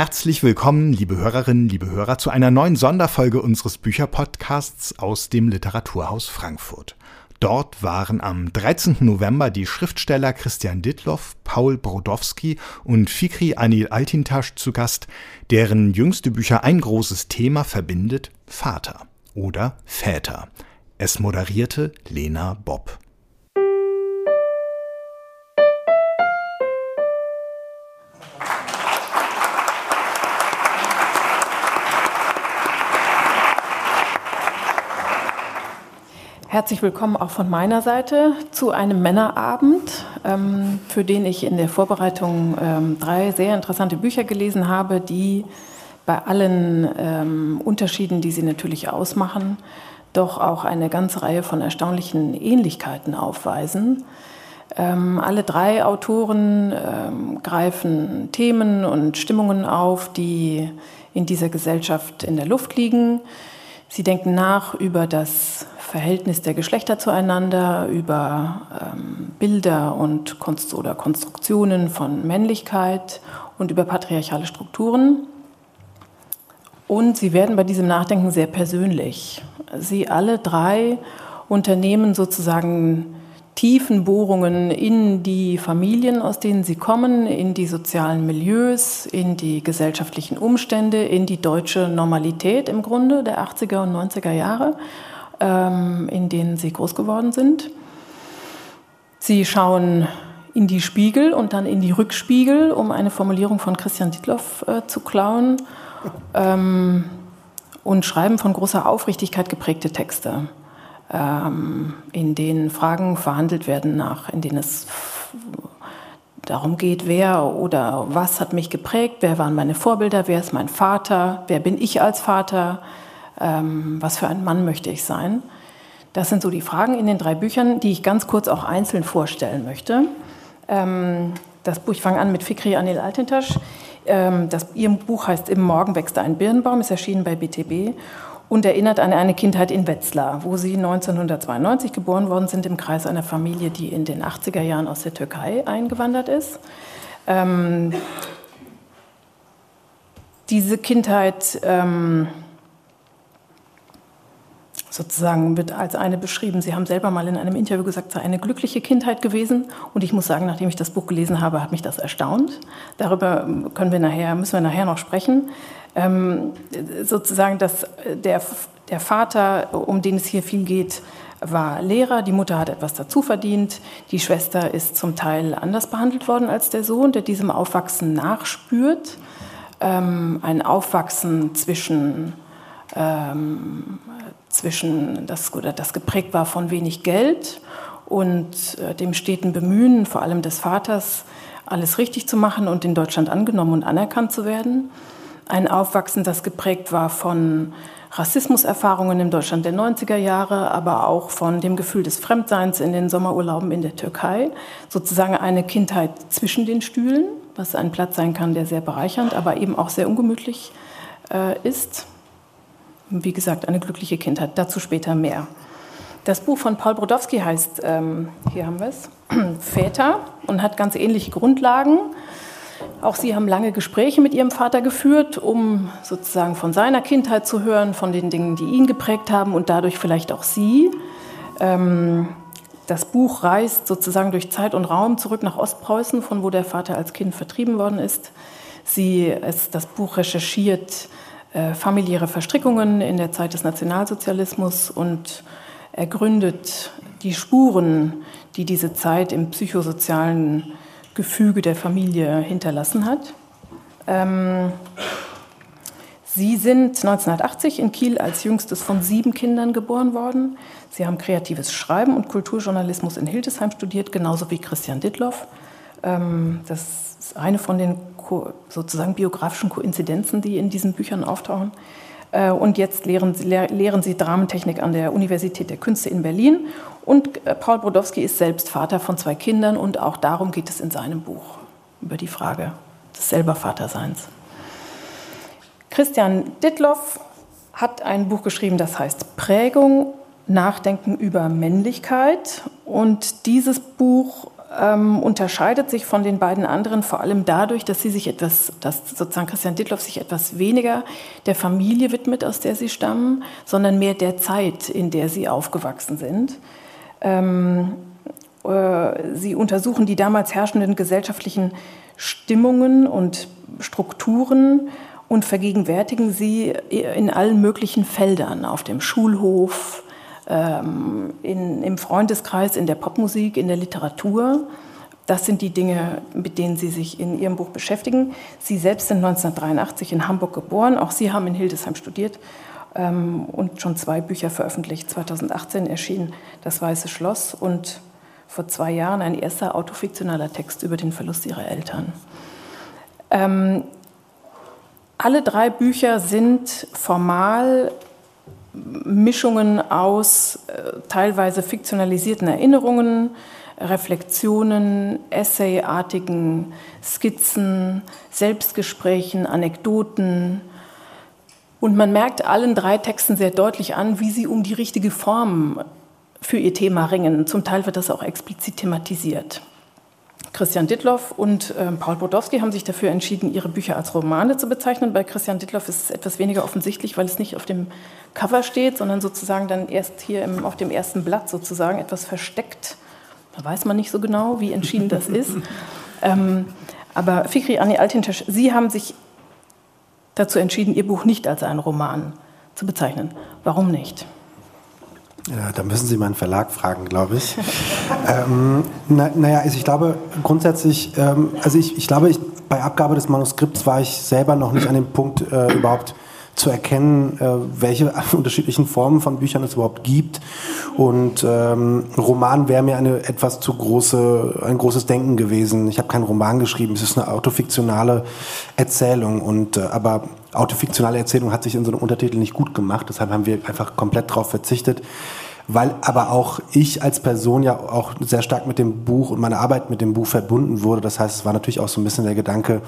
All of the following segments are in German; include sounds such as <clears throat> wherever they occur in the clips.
Herzlich willkommen, liebe Hörerinnen, liebe Hörer, zu einer neuen Sonderfolge unseres Bücherpodcasts aus dem Literaturhaus Frankfurt. Dort waren am 13. November die Schriftsteller Christian Dittloff, Paul Brodowski und Fikri Anil Altintasch zu Gast, deren jüngste Bücher ein großes Thema verbindet, Vater oder Väter. Es moderierte Lena Bob. Herzlich willkommen auch von meiner Seite zu einem Männerabend, ähm, für den ich in der Vorbereitung ähm, drei sehr interessante Bücher gelesen habe, die bei allen ähm, Unterschieden, die sie natürlich ausmachen, doch auch eine ganze Reihe von erstaunlichen Ähnlichkeiten aufweisen. alle drei Autoren greifen Themen und Stimmungen auf, die in dieser Gesellschaft in der Luft liegen. Sie denken nach über das Verhältnis der Geschlechter zueinander, über ähm, Bilder und Konst oder Konstruktionen von Männlichkeit und über patriarchale Strukturen. Und sie werden bei diesem Nachdenken sehr persönlich. Sie alle drei unternehmen sozusagen tiefen Bohrungen in die Familien, aus denen sie kommen, in die sozialen Milieus, in die gesellschaftlichen Umstände, in die deutsche Normalität im Grunde der 80er und 90er Jahre ähm, in denen sie groß geworden sind. Sie schauen in die Spiegel und dann in die Rückspiegel, um eine Formulierung von Christian Dittloff äh, zu klauen, ähm, und schreiben von großer Aufrichtigkeit geprägte Texte, ähm, in denen Fragen verhandelt werden, nach, in denen es darum geht, wer oder was hat mich geprägt, wer waren meine Vorbilder, wer ist mein Vater, wer bin ich als Vater, ähm, was für ein Mann möchte ich sein? Das sind so die Fragen in den drei Büchern, die ich ganz kurz auch einzeln vorstellen möchte. Ähm, das Buch, ich fange an mit Fikri Anil Altintasch. Ähm, das, ihr Buch heißt Im Morgen wächst ein Birnbaum, ist erschienen bei BTB und erinnert an eine Kindheit in Wetzlar, wo sie 1992 geboren worden sind im Kreis einer Familie, die in den 80er Jahren aus der Türkei eingewandert ist. Ähm, diese Kindheit ähm, sozusagen wird als eine beschrieben. Sie haben selber mal in einem Interview gesagt, es sei eine glückliche Kindheit gewesen. Und ich muss sagen, nachdem ich das Buch gelesen habe, hat mich das erstaunt. Darüber können wir nachher, müssen wir nachher noch sprechen. Ähm, sozusagen, dass der, der Vater, um den es hier viel geht, war Lehrer, die Mutter hat etwas dazu verdient, die Schwester ist zum Teil anders behandelt worden als der Sohn, der diesem Aufwachsen nachspürt. Ähm, ein Aufwachsen zwischen ähm, zwischen das, oder das geprägt war von wenig Geld und äh, dem steten Bemühen, vor allem des Vaters, alles richtig zu machen und in Deutschland angenommen und anerkannt zu werden. Ein Aufwachsen, das geprägt war von Rassismuserfahrungen in Deutschland der 90er Jahre, aber auch von dem Gefühl des Fremdseins in den Sommerurlauben in der Türkei. Sozusagen eine Kindheit zwischen den Stühlen, was ein Platz sein kann, der sehr bereichernd, aber eben auch sehr ungemütlich äh, ist. Wie gesagt, eine glückliche Kindheit. Dazu später mehr. Das Buch von Paul Brodowski heißt, ähm, hier haben wir es, <clears throat> Väter und hat ganz ähnliche Grundlagen. Auch Sie haben lange Gespräche mit Ihrem Vater geführt, um sozusagen von seiner Kindheit zu hören, von den Dingen, die ihn geprägt haben und dadurch vielleicht auch Sie. Ähm, das Buch reist sozusagen durch Zeit und Raum zurück nach Ostpreußen, von wo der Vater als Kind vertrieben worden ist. Sie, es, das Buch recherchiert äh, familiäre Verstrickungen in der Zeit des Nationalsozialismus und ergründet die Spuren, die diese Zeit im psychosozialen Gefüge der Familie hinterlassen hat. Ähm, Sie sind 1980 in Kiel als jüngstes von sieben Kindern geboren worden. Sie haben kreatives Schreiben und Kulturjournalismus in Hildesheim studiert, genauso wie Christian Dittloff. Ähm, das ist eine von den sozusagen biografischen Koinzidenzen, die in diesen Büchern auftauchen. Äh, und jetzt lehren, lehren sie Dramentechnik an der Universität der Künste in Berlin. Und äh, Paul Brodowski ist selbst Vater von zwei Kindern und auch darum geht es in seinem Buch, über die Frage des selber Vaterseins. Christian Dittloff hat ein Buch geschrieben, das heißt Prägung, Nachdenken über Männlichkeit. Und dieses Buch ähm, unterscheidet sich von den beiden anderen vor allem dadurch, dass sie sich etwas, dass sozusagen Christian Dittloff sich etwas weniger der Familie widmet, aus der sie stammen, sondern mehr der Zeit, in der sie aufgewachsen sind. Ähm, äh, sie untersuchen die damals herrschenden gesellschaftlichen Stimmungen und Strukturen und vergegenwärtigen sie in allen möglichen Feldern, auf dem Schulhof, ähm, in, im Freundeskreis, in der Popmusik, in der Literatur. Das sind die Dinge, mit denen Sie sich in Ihrem Buch beschäftigen. Sie selbst sind 1983 in Hamburg geboren. Auch Sie haben in Hildesheim studiert ähm, und schon zwei Bücher veröffentlicht. 2018 erschien Das Weiße Schloss und vor zwei Jahren ein erster autofiktionaler Text über den Verlust ihrer Eltern. Ähm, alle drei Bücher sind formal Mischungen aus äh, teilweise fiktionalisierten Erinnerungen, Reflexionen, Essayartigen Skizzen, Selbstgesprächen, Anekdoten. Und man merkt allen drei Texten sehr deutlich an, wie sie um die richtige Form für ihr Thema ringen. Zum Teil wird das auch explizit thematisiert. Christian Dittloff und äh, Paul Bodowski haben sich dafür entschieden, ihre Bücher als Romane zu bezeichnen. Bei Christian Dittloff ist es etwas weniger offensichtlich, weil es nicht auf dem Cover steht, sondern sozusagen dann erst hier im, auf dem ersten Blatt sozusagen etwas versteckt. Da weiß man nicht so genau, wie entschieden das <laughs> ist. Ähm, aber Fikri Anni Altintasch, Sie haben sich dazu entschieden, Ihr Buch nicht als einen Roman zu bezeichnen. Warum nicht? Ja, da müssen Sie meinen Verlag fragen, glaube ich. <laughs> ähm, na, naja, also ich glaube grundsätzlich, ähm, also ich, ich glaube, ich, bei Abgabe des Manuskripts war ich selber noch nicht an dem Punkt äh, überhaupt zu erkennen, äh, welche <laughs> unterschiedlichen Formen von Büchern es überhaupt gibt. Und ähm, Roman wäre mir eine etwas zu große, ein großes Denken gewesen. Ich habe keinen Roman geschrieben, es ist eine autofiktionale Erzählung. Und äh, aber autofiktionale Erzählung hat sich in so einem Untertitel nicht gut gemacht. Deshalb haben wir einfach komplett darauf verzichtet weil aber auch ich als Person ja auch sehr stark mit dem Buch und meiner Arbeit mit dem Buch verbunden wurde. Das heißt, es war natürlich auch so ein bisschen der Gedanke,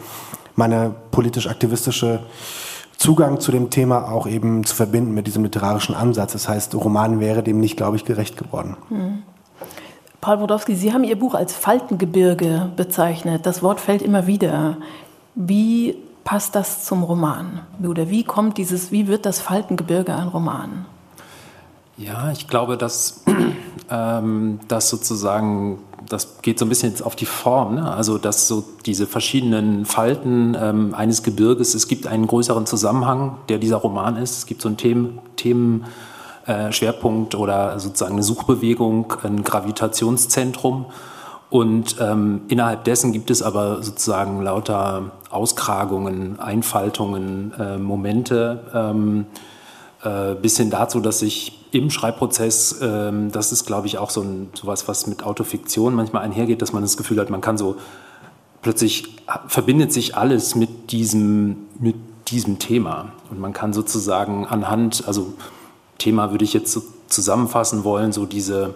meine politisch-aktivistische Zugang zu dem Thema auch eben zu verbinden mit diesem literarischen Ansatz. Das heißt, Roman wäre dem nicht, glaube ich, gerecht geworden. Hm. Paul Wodowski, Sie haben Ihr Buch als Faltengebirge bezeichnet. Das Wort fällt immer wieder. Wie passt das zum Roman? Oder wie kommt dieses, wie wird das Faltengebirge ein Roman? Ja, ich glaube, dass <clears throat> ähm, das sozusagen das geht so ein bisschen auf die Form, ne? also dass so diese verschiedenen Falten ähm, eines Gebirges, es gibt einen größeren Zusammenhang, der dieser Roman ist. Es gibt so einen Themen, Themenschwerpunkt äh, oder sozusagen eine Suchbewegung, ein Gravitationszentrum. Und ähm, innerhalb dessen gibt es aber sozusagen lauter Auskragungen, Einfaltungen, äh, Momente, ähm, äh, bis hin dazu, dass sich im Schreibprozess, ähm, das ist, glaube ich, auch so ein, sowas, was mit Autofiktion manchmal einhergeht, dass man das Gefühl hat, man kann so plötzlich verbindet sich alles mit diesem, mit diesem Thema. Und man kann sozusagen anhand, also Thema würde ich jetzt so zusammenfassen wollen, so diese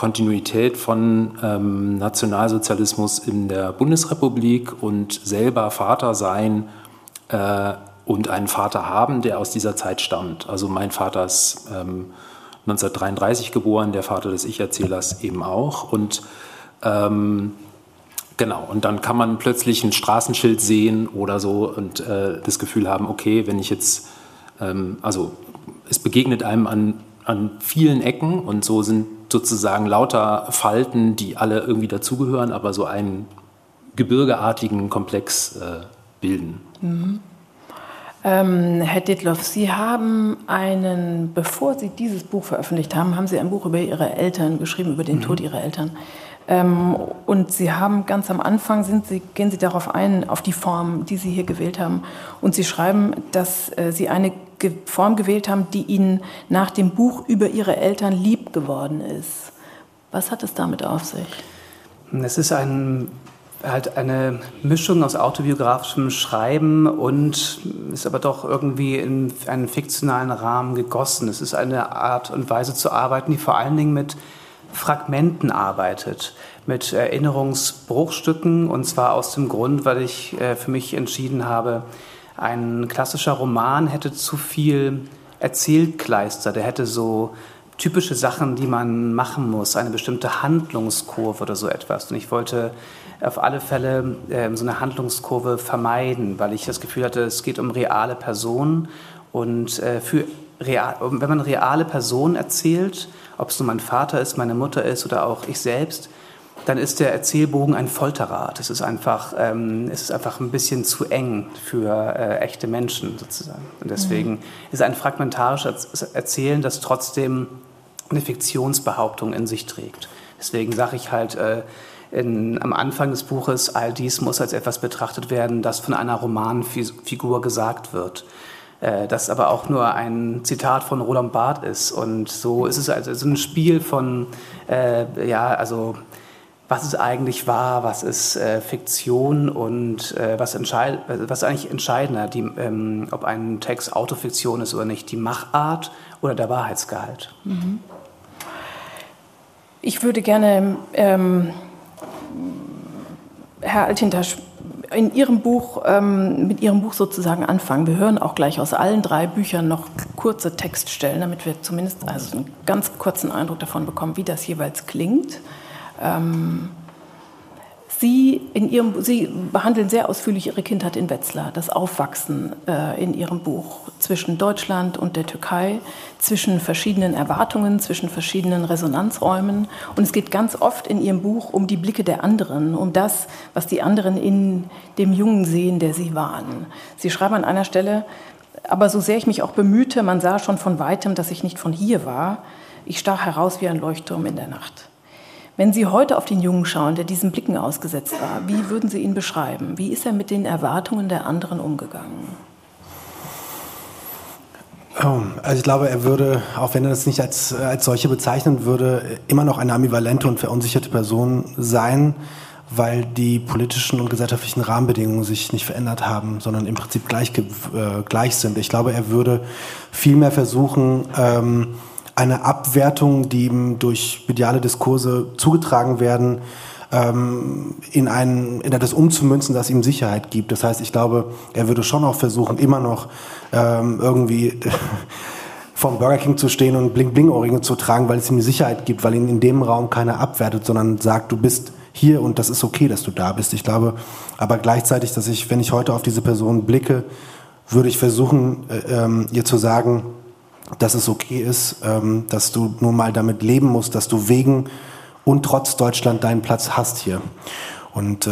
Kontinuität von ähm, Nationalsozialismus in der Bundesrepublik und selber Vater sein äh, und einen Vater haben, der aus dieser Zeit stammt. Also mein Vater ist ähm, 1933 geboren, der Vater des Ich-Erzählers eben auch. Und ähm, genau, und dann kann man plötzlich ein Straßenschild sehen oder so und äh, das Gefühl haben, okay, wenn ich jetzt, ähm, also es begegnet einem an, an vielen Ecken und so sind sozusagen lauter Falten, die alle irgendwie dazugehören, aber so einen gebirgeartigen Komplex äh, bilden. Mhm. Ähm, Herr Ditloff, Sie haben einen, bevor Sie dieses Buch veröffentlicht haben, haben Sie ein Buch über Ihre Eltern geschrieben, über den mhm. Tod Ihrer Eltern. Ähm, und Sie haben ganz am Anfang, sind Sie, gehen Sie darauf ein, auf die Form, die Sie hier gewählt haben. Und Sie schreiben, dass äh, Sie eine Form gewählt haben, die Ihnen nach dem Buch über Ihre Eltern lieb geworden ist. Was hat es damit auf sich? Es ist ein halt eine Mischung aus autobiografischem Schreiben und ist aber doch irgendwie in einen fiktionalen Rahmen gegossen. Es ist eine Art und Weise zu arbeiten, die vor allen Dingen mit Fragmenten arbeitet, mit Erinnerungsbruchstücken und zwar aus dem Grund, weil ich äh, für mich entschieden habe, ein klassischer Roman hätte zu viel Erzählkleister, der hätte so typische Sachen, die man machen muss, eine bestimmte Handlungskurve oder so etwas. Und ich wollte auf alle Fälle äh, so eine Handlungskurve vermeiden, weil ich das Gefühl hatte, es geht um reale Personen. Und äh, für real, wenn man reale Personen erzählt, ob es nun mein Vater ist, meine Mutter ist oder auch ich selbst, dann ist der Erzählbogen ein Folterrad. Es ist einfach, ähm, es ist einfach ein bisschen zu eng für äh, echte Menschen sozusagen. Und deswegen mhm. ist ein fragmentarisches Erzählen, das trotzdem eine Fiktionsbehauptung in sich trägt. Deswegen sage ich halt äh, in, am Anfang des Buches, all dies muss als etwas betrachtet werden, das von einer Romanfigur gesagt wird. Äh, das aber auch nur ein Zitat von Roland Barth ist. Und so ist es also ein Spiel von, äh, ja, also was ist eigentlich wahr, was ist äh, Fiktion und äh, was, entscheid was ist eigentlich entscheidender, die, ähm, ob ein Text Autofiktion ist oder nicht, die Machart oder der Wahrheitsgehalt. Mhm. Ich würde gerne, ähm, Herr Altinter, in Ihrem Buch, ähm, mit Ihrem Buch sozusagen anfangen. Wir hören auch gleich aus allen drei Büchern noch kurze Textstellen, damit wir zumindest also einen ganz kurzen Eindruck davon bekommen, wie das jeweils klingt. Ähm, Sie, in ihrem, Sie behandeln sehr ausführlich Ihre Kindheit in Wetzlar, das Aufwachsen äh, in Ihrem Buch zwischen Deutschland und der Türkei, zwischen verschiedenen Erwartungen, zwischen verschiedenen Resonanzräumen. Und es geht ganz oft in Ihrem Buch um die Blicke der anderen, um das, was die anderen in dem Jungen sehen, der Sie waren. Sie schreiben an einer Stelle, aber so sehr ich mich auch bemühte, man sah schon von weitem, dass ich nicht von hier war. Ich stach heraus wie ein Leuchtturm in der Nacht. Wenn Sie heute auf den Jungen schauen, der diesen Blicken ausgesetzt war, wie würden Sie ihn beschreiben? Wie ist er mit den Erwartungen der anderen umgegangen? Oh, also ich glaube, er würde, auch wenn er das nicht als, als solche bezeichnen würde, immer noch eine ambivalente und verunsicherte Person sein, weil die politischen und gesellschaftlichen Rahmenbedingungen sich nicht verändert haben, sondern im Prinzip gleich, äh, gleich sind. Ich glaube, er würde vielmehr versuchen, ähm, eine Abwertung, die ihm durch mediale Diskurse zugetragen werden, ähm, in, einen, in etwas umzumünzen, das ihm Sicherheit gibt. Das heißt, ich glaube, er würde schon auch versuchen, immer noch ähm, irgendwie <laughs> vom Burger King zu stehen und Bling-Bling-Ohrringe zu tragen, weil es ihm Sicherheit gibt, weil ihn in dem Raum keiner abwertet, sondern sagt, du bist hier und das ist okay, dass du da bist. Ich glaube aber gleichzeitig, dass ich, wenn ich heute auf diese Person blicke, würde ich versuchen, äh, ähm, ihr zu sagen, dass es okay ist, ähm, dass du nur mal damit leben musst, dass du wegen und trotz Deutschland deinen Platz hast hier. Und äh,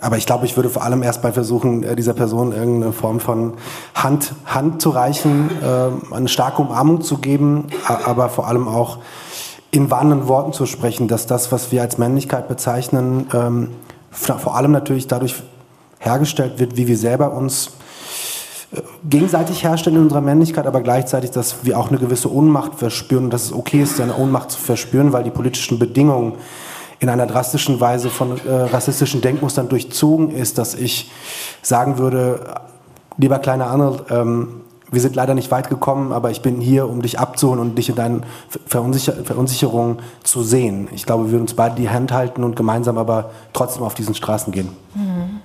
aber ich glaube, ich würde vor allem erst mal versuchen, äh, dieser Person irgendeine Form von Hand, Hand zu reichen, äh, eine starke Umarmung zu geben, aber vor allem auch in warnenden Worten zu sprechen, dass das, was wir als Männlichkeit bezeichnen, ähm, vor allem natürlich dadurch hergestellt wird, wie wir selber uns gegenseitig herstellen in unserer Männlichkeit, aber gleichzeitig, dass wir auch eine gewisse Ohnmacht verspüren und dass es okay ist, seine Ohnmacht zu verspüren, weil die politischen Bedingungen in einer drastischen Weise von äh, rassistischen Denkmustern durchzogen ist, dass ich sagen würde, lieber kleiner Arnold, ähm, wir sind leider nicht weit gekommen, aber ich bin hier, um dich abzuholen und dich in deinen Verunsicher Verunsicherungen zu sehen. Ich glaube, wir würden uns beide die Hand halten und gemeinsam aber trotzdem auf diesen Straßen gehen. Mhm.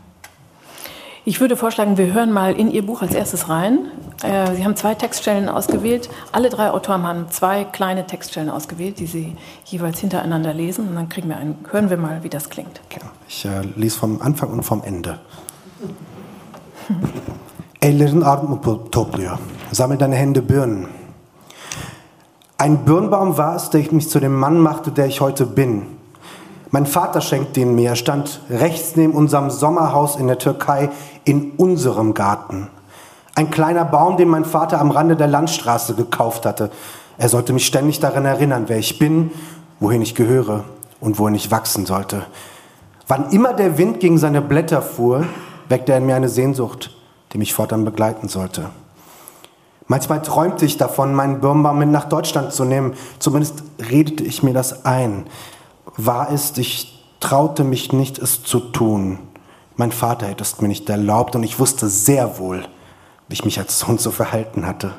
Ich würde vorschlagen, wir hören mal in Ihr Buch als erstes rein. Äh, Sie haben zwei Textstellen ausgewählt. Alle drei Autoren haben zwei kleine Textstellen ausgewählt, die Sie jeweils hintereinander lesen. Und dann kriegen wir einen, hören wir mal, wie das klingt. Ich äh, lese vom Anfang und vom Ende. Ellerin Armut topluyor. Sammel deine Hände Birnen. Ein Birnbaum war es, der mich zu dem Mann machte, der ich heute bin. Mein Vater schenkte ihn mir. Stand rechts neben unserem Sommerhaus in der Türkei in unserem Garten. Ein kleiner Baum, den mein Vater am Rande der Landstraße gekauft hatte. Er sollte mich ständig daran erinnern, wer ich bin, wohin ich gehöre und wohin ich wachsen sollte. Wann immer der Wind gegen seine Blätter fuhr, weckte er in mir eine Sehnsucht, die mich fortan begleiten sollte. Manchmal träumte ich davon, meinen Birnbaum mit nach Deutschland zu nehmen. Zumindest redete ich mir das ein wahr ist, ich traute mich nicht, es zu tun. Mein Vater hätte es mir nicht erlaubt und ich wusste sehr wohl, wie ich mich als Sohn zu verhalten hatte.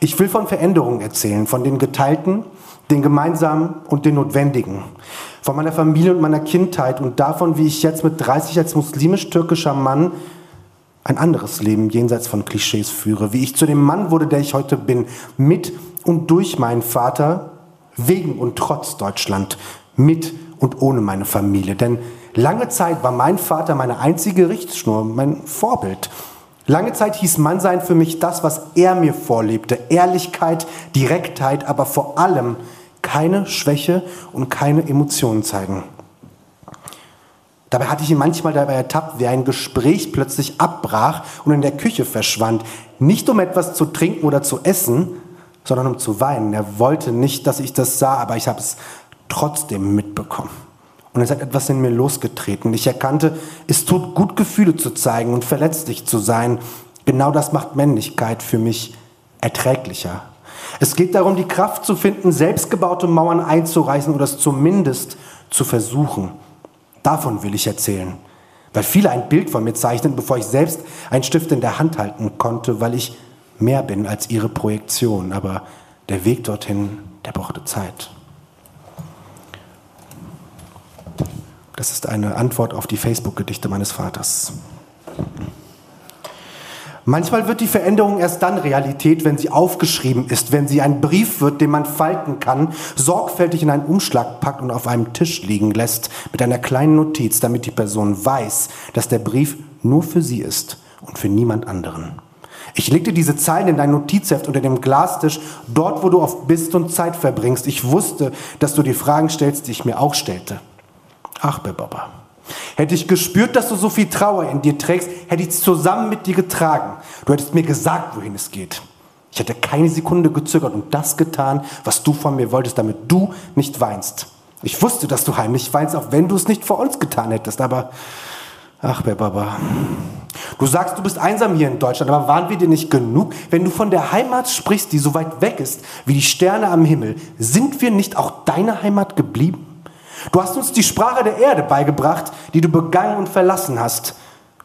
Ich will von Veränderungen erzählen, von den geteilten, den gemeinsamen und den notwendigen. Von meiner Familie und meiner Kindheit und davon, wie ich jetzt mit 30 als muslimisch-türkischer Mann ein anderes Leben jenseits von Klischees führe, wie ich zu dem Mann wurde, der ich heute bin, mit und durch meinen Vater, wegen und trotz Deutschland, mit und ohne meine Familie. Denn lange Zeit war mein Vater meine einzige Richtschnur, mein Vorbild. Lange Zeit hieß Mannsein für mich das, was er mir vorlebte. Ehrlichkeit, Direktheit, aber vor allem keine Schwäche und keine Emotionen zeigen. Dabei hatte ich ihn manchmal dabei ertappt, wie ein Gespräch plötzlich abbrach und in der Küche verschwand. Nicht um etwas zu trinken oder zu essen, sondern um zu weinen. Er wollte nicht, dass ich das sah, aber ich habe es trotzdem mitbekommen. Und es hat etwas in mir losgetreten. Ich erkannte, es tut gut, Gefühle zu zeigen und verletzlich zu sein. Genau das macht Männlichkeit für mich erträglicher. Es geht darum, die Kraft zu finden, selbstgebaute Mauern einzureißen oder es zumindest zu versuchen. Davon will ich erzählen. Weil viele ein Bild von mir zeichnen, bevor ich selbst einen Stift in der Hand halten konnte, weil ich mehr bin als ihre Projektion. Aber der Weg dorthin, der brauchte Zeit. Das ist eine Antwort auf die Facebook-Gedichte meines Vaters. Manchmal wird die Veränderung erst dann Realität, wenn sie aufgeschrieben ist, wenn sie ein Brief wird, den man falten kann, sorgfältig in einen Umschlag packt und auf einem Tisch liegen lässt, mit einer kleinen Notiz, damit die Person weiß, dass der Brief nur für sie ist und für niemand anderen. Ich legte diese Zeilen in dein Notizheft unter dem Glastisch, dort, wo du oft bist und Zeit verbringst. Ich wusste, dass du die Fragen stellst, die ich mir auch stellte. Ach, Baba. Hätte ich gespürt, dass du so viel Trauer in dir trägst, hätte ich es zusammen mit dir getragen. Du hättest mir gesagt, wohin es geht. Ich hätte keine Sekunde gezögert und das getan, was du von mir wolltest, damit du nicht weinst. Ich wusste, dass du heimlich weinst, auch wenn du es nicht vor uns getan hättest, aber ach, Baba. Du sagst, du bist einsam hier in Deutschland, aber waren wir dir nicht genug? Wenn du von der Heimat sprichst, die so weit weg ist, wie die Sterne am Himmel, sind wir nicht auch deine Heimat geblieben? Du hast uns die Sprache der Erde beigebracht, die du begangen und verlassen hast.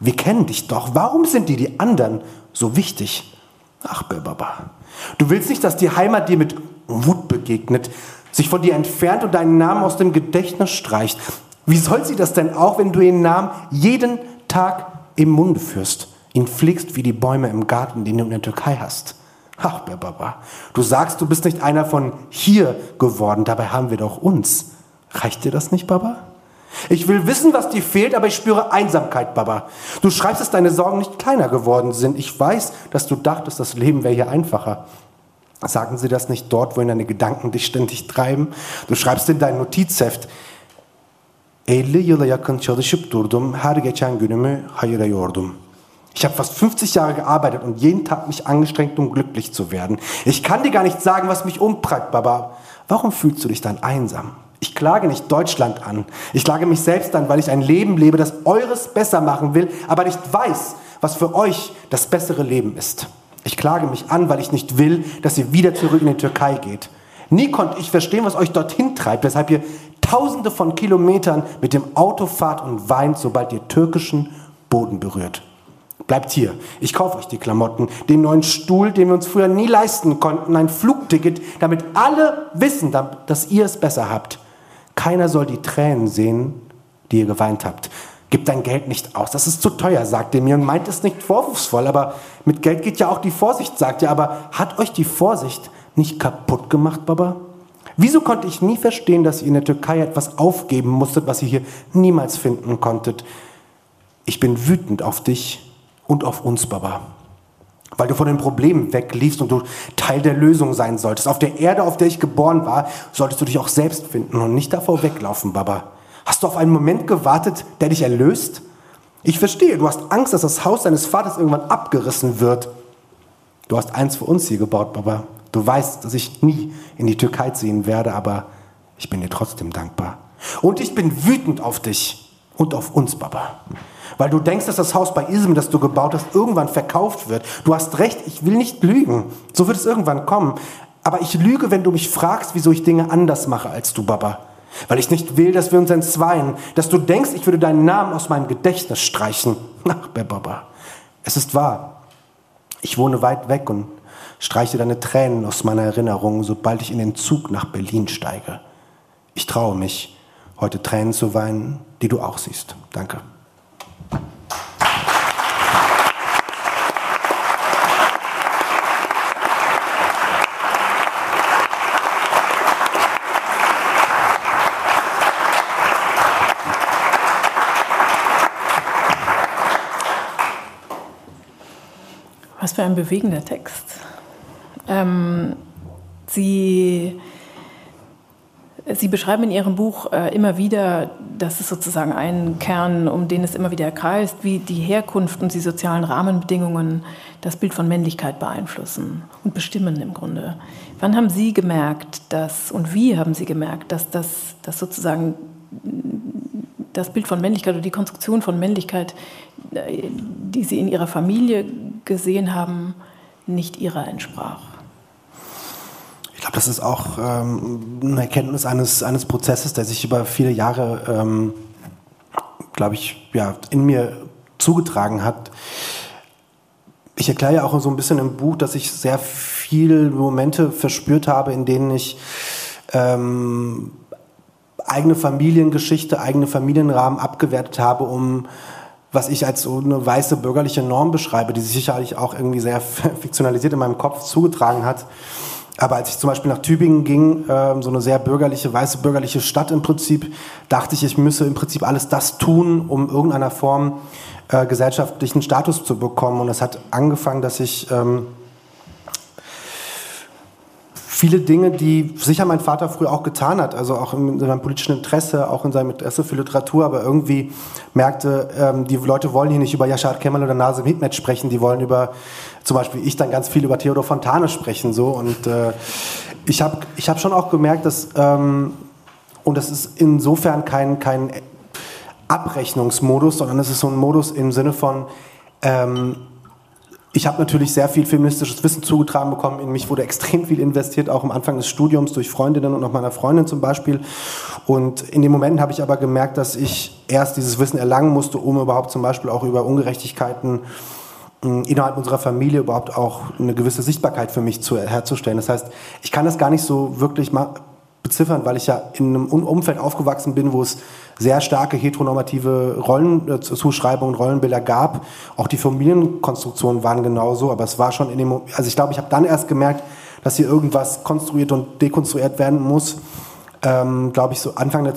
Wir kennen dich doch. Warum sind dir die anderen so wichtig? Ach, Baba. Du willst nicht, dass die Heimat dir mit Wut begegnet, sich von dir entfernt und deinen Namen aus dem Gedächtnis streicht. Wie soll sie das denn auch, wenn du ihren Namen jeden Tag im Munde führst, ihn pflegst wie die Bäume im Garten, den du in der Türkei hast? Ach, Baba. Du sagst, du bist nicht einer von hier geworden, dabei haben wir doch uns. Reicht dir das nicht, Baba? Ich will wissen, was dir fehlt, aber ich spüre Einsamkeit, Baba. Du schreibst, dass deine Sorgen nicht kleiner geworden sind. Ich weiß, dass du dachtest, das Leben wäre hier einfacher. Sagen sie das nicht dort, wohin deine Gedanken dich ständig treiben? Du schreibst in dein Notizheft, 50 yıla yakın çalışıp durdum, her geçen günümü hayıra yordum. Ich habe fast 50 Jahre gearbeitet und jeden Tag mich angestrengt, um glücklich zu werden. Ich kann dir gar nicht sagen, was mich umtreibt, Baba. Warum fühlst du dich dann einsam? Ich klage nicht Deutschland an. Ich klage mich selbst an, weil ich ein Leben lebe, das eures besser machen will, aber nicht weiß, was für euch das bessere Leben ist. Ich klage mich an, weil ich nicht will, dass ihr wieder zurück in die Türkei geht. Nie konnte ich verstehen, was euch dorthin treibt, weshalb ihr tausende von Kilometern mit dem Auto fahrt und weint, sobald ihr türkischen Boden berührt. Bleibt hier. Ich kaufe euch die Klamotten, den neuen Stuhl, den wir uns früher nie leisten konnten, ein Flugticket, damit alle wissen, dass ihr es besser habt. Keiner soll die Tränen sehen, die ihr geweint habt. Gib dein Geld nicht aus, das ist zu teuer, sagt ihr mir und meint es nicht vorwurfsvoll, aber mit Geld geht ja auch die Vorsicht, sagt ihr, aber hat euch die Vorsicht nicht kaputt gemacht, Baba? Wieso konnte ich nie verstehen, dass ihr in der Türkei etwas aufgeben musstet, was ihr hier niemals finden konntet? Ich bin wütend auf dich und auf uns, Baba weil du von den Problemen wegliefst und du Teil der Lösung sein solltest. Auf der Erde, auf der ich geboren war, solltest du dich auch selbst finden und nicht davor weglaufen, Baba. Hast du auf einen Moment gewartet, der dich erlöst? Ich verstehe, du hast Angst, dass das Haus deines Vaters irgendwann abgerissen wird. Du hast eins für uns hier gebaut, Baba. Du weißt, dass ich nie in die Türkei ziehen werde, aber ich bin dir trotzdem dankbar. Und ich bin wütend auf dich und auf uns, Baba. Weil du denkst, dass das Haus bei Ism, das du gebaut hast, irgendwann verkauft wird. Du hast recht, ich will nicht lügen. So wird es irgendwann kommen. Aber ich lüge, wenn du mich fragst, wieso ich Dinge anders mache als du, Baba. Weil ich nicht will, dass wir uns entzweien. Dass du denkst, ich würde deinen Namen aus meinem Gedächtnis streichen. Ach, Baba. Es ist wahr. Ich wohne weit weg und streiche deine Tränen aus meiner Erinnerung, sobald ich in den Zug nach Berlin steige. Ich traue mich, heute Tränen zu weinen, die du auch siehst. Danke. Was für ein bewegender Text. Ähm, sie Sie beschreiben in Ihrem Buch äh, immer wieder, dass es sozusagen einen Kern, um den es immer wieder kreist, wie die Herkunft und die sozialen Rahmenbedingungen das Bild von Männlichkeit beeinflussen und bestimmen im Grunde. Wann haben Sie gemerkt, dass und wie haben Sie gemerkt, dass das dass sozusagen das Bild von Männlichkeit oder die Konstruktion von Männlichkeit, äh, die Sie in Ihrer Familie gesehen haben, nicht ihrer entsprach? Ich glaube, das ist auch ähm, eine Erkenntnis eines, eines Prozesses, der sich über viele Jahre, ähm, glaube ich, ja, in mir zugetragen hat. Ich erkläre ja auch so ein bisschen im Buch, dass ich sehr viele Momente verspürt habe, in denen ich ähm, eigene Familiengeschichte, eigene Familienrahmen abgewertet habe, um was ich als so eine weiße bürgerliche Norm beschreibe, die sich sicherlich auch irgendwie sehr <laughs> fiktionalisiert in meinem Kopf zugetragen hat aber als ich zum Beispiel nach Tübingen ging, äh, so eine sehr bürgerliche, weiße bürgerliche Stadt im Prinzip, dachte ich, ich müsse im Prinzip alles das tun, um irgendeiner Form äh, gesellschaftlichen Status zu bekommen. Und das hat angefangen, dass ich ähm, viele Dinge, die sicher mein Vater früher auch getan hat, also auch in seinem politischen Interesse, auch in seinem Interesse für Literatur, aber irgendwie merkte, ähm, die Leute wollen hier nicht über Yashar Kemal oder Nasim Hikmet sprechen, die wollen über, zum Beispiel ich dann ganz viel über Theodor Fontane sprechen, so und äh, ich habe ich hab schon auch gemerkt, dass ähm, und das ist insofern kein, kein Abrechnungsmodus, sondern es ist so ein Modus im Sinne von ähm, ich habe natürlich sehr viel feministisches Wissen zugetragen bekommen. In mich wurde extrem viel investiert, auch am Anfang des Studiums durch Freundinnen und auch meiner Freundin zum Beispiel. Und in den Momenten habe ich aber gemerkt, dass ich erst dieses Wissen erlangen musste, um überhaupt zum Beispiel auch über Ungerechtigkeiten hm, innerhalb unserer Familie überhaupt auch eine gewisse Sichtbarkeit für mich zu, herzustellen. Das heißt, ich kann das gar nicht so wirklich beziffern, weil ich ja in einem Umfeld aufgewachsen bin, wo es sehr starke heteronormative Rollenzuschreibungen, äh, Rollenbilder gab. Auch die Familienkonstruktionen waren genauso, aber es war schon in dem, also ich glaube, ich habe dann erst gemerkt, dass hier irgendwas konstruiert und dekonstruiert werden muss. Ähm, glaube ich, so Anfang der,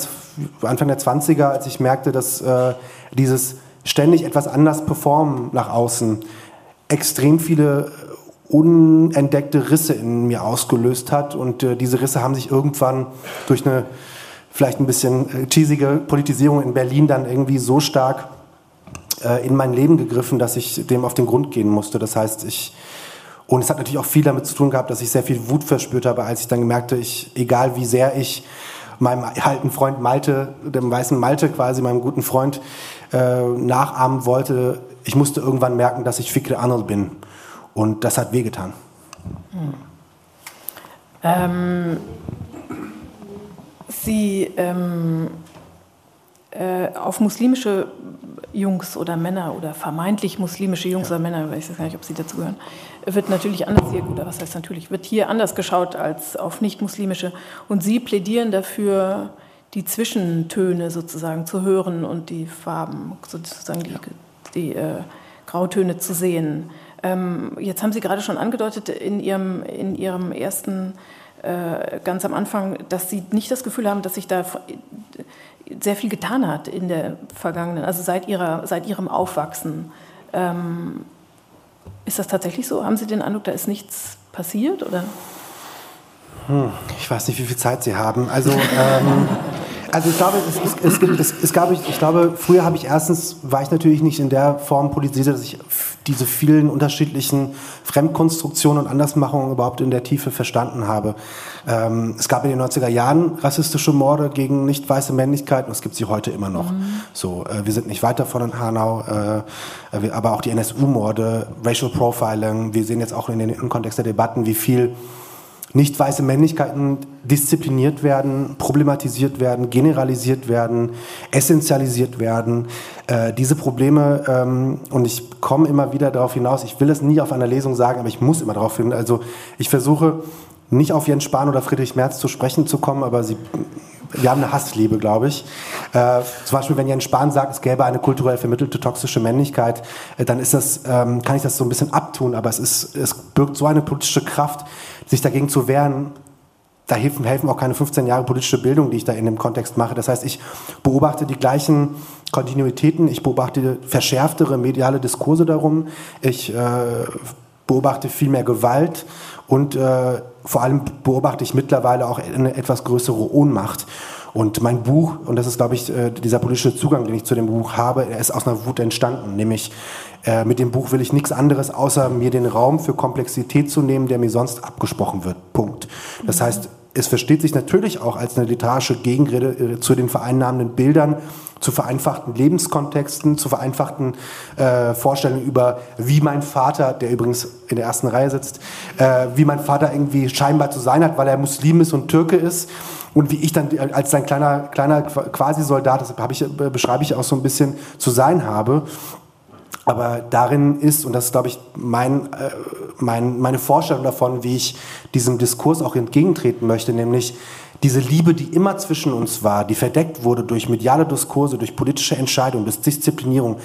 Anfang der 20er, als ich merkte, dass äh, dieses ständig etwas anders performen nach außen extrem viele unentdeckte Risse in mir ausgelöst hat. Und äh, diese Risse haben sich irgendwann durch eine vielleicht ein bisschen äh, cheesige Politisierung in Berlin dann irgendwie so stark äh, in mein Leben gegriffen, dass ich dem auf den Grund gehen musste. Das heißt, ich und es hat natürlich auch viel damit zu tun gehabt, dass ich sehr viel Wut verspürt habe, als ich dann gemerkte, ich, egal wie sehr ich meinem alten Freund Malte, dem weißen Malte quasi, meinem guten Freund, äh, nachahmen wollte, ich musste irgendwann merken, dass ich Fikre Arnold bin. Und das hat wehgetan. Hm. Ähm, Sie ähm, äh, auf muslimische Jungs oder Männer oder vermeintlich muslimische Jungs ja. oder Männer, ich weiß gar nicht, ob sie dazu gehören, wird natürlich anders hier, oder was heißt natürlich, wird hier anders geschaut als auf nicht-muslimische. Und Sie plädieren dafür, die Zwischentöne sozusagen zu hören und die Farben, sozusagen die, die äh, Grautöne zu sehen. Ähm, jetzt haben Sie gerade schon angedeutet in Ihrem, in Ihrem ersten, äh, ganz am Anfang, dass Sie nicht das Gefühl haben, dass sich da sehr viel getan hat in der vergangenen, also seit, ihrer, seit Ihrem Aufwachsen. Ähm, ist das tatsächlich so? Haben Sie den Eindruck, da ist nichts passiert? Oder? Hm, ich weiß nicht, wie viel Zeit Sie haben. Also ähm, <laughs> Also ich glaube, es, es, es, gibt, es, es gab, ich, ich glaube, früher habe ich erstens, war ich natürlich nicht in der Form politisiert, dass ich diese vielen unterschiedlichen Fremdkonstruktionen und Andersmachungen überhaupt in der Tiefe verstanden habe. Ähm, es gab in den 90er Jahren rassistische Morde gegen nicht weiße Männlichkeit und es gibt sie heute immer noch. Mhm. So, äh, wir sind nicht weit davon in Hanau, äh, aber auch die NSU-Morde, Racial Profiling, wir sehen jetzt auch in den, im Kontext der Debatten, wie viel nicht weiße Männlichkeiten diszipliniert werden, problematisiert werden, generalisiert werden, essentialisiert werden. Äh, diese Probleme, ähm, und ich komme immer wieder darauf hinaus, ich will es nie auf einer Lesung sagen, aber ich muss immer darauf hin. Also ich versuche nicht auf Jens Spahn oder Friedrich Merz zu sprechen zu kommen, aber sie, wir haben eine Hassliebe, glaube ich. Äh, zum Beispiel, wenn Jens Spahn sagt, es gäbe eine kulturell vermittelte toxische Männlichkeit, äh, dann ist das, ähm, kann ich das so ein bisschen abtun, aber es, ist, es birgt so eine politische Kraft, sich dagegen zu wehren, da helfen, helfen auch keine 15 Jahre politische Bildung, die ich da in dem Kontext mache. Das heißt, ich beobachte die gleichen Kontinuitäten, ich beobachte verschärftere mediale Diskurse darum, ich äh, beobachte viel mehr Gewalt und äh, vor allem beobachte ich mittlerweile auch eine etwas größere Ohnmacht. Und mein Buch, und das ist, glaube ich, äh, dieser politische Zugang, den ich zu dem Buch habe, er ist aus einer Wut entstanden. Nämlich äh, mit dem Buch will ich nichts anderes, außer mir den Raum für Komplexität zu nehmen, der mir sonst abgesprochen wird. Punkt. Das heißt, es versteht sich natürlich auch als eine literarische Gegenrede äh, zu den vereinnahmenden Bildern, zu vereinfachten Lebenskontexten, zu vereinfachten äh, Vorstellungen über, wie mein Vater, der übrigens in der ersten Reihe sitzt, äh, wie mein Vater irgendwie scheinbar zu sein hat, weil er Muslim ist und Türke ist. Und wie ich dann als sein kleiner, kleiner Quasi-Soldat, das ich, äh, beschreibe ich auch so ein bisschen, zu sein habe. Aber darin ist, und das ist, glaube ich, mein, äh, mein, meine Vorstellung davon, wie ich diesem Diskurs auch entgegentreten möchte, nämlich diese Liebe, die immer zwischen uns war, die verdeckt wurde durch mediale Diskurse, durch politische Entscheidungen, durch Disziplinierung,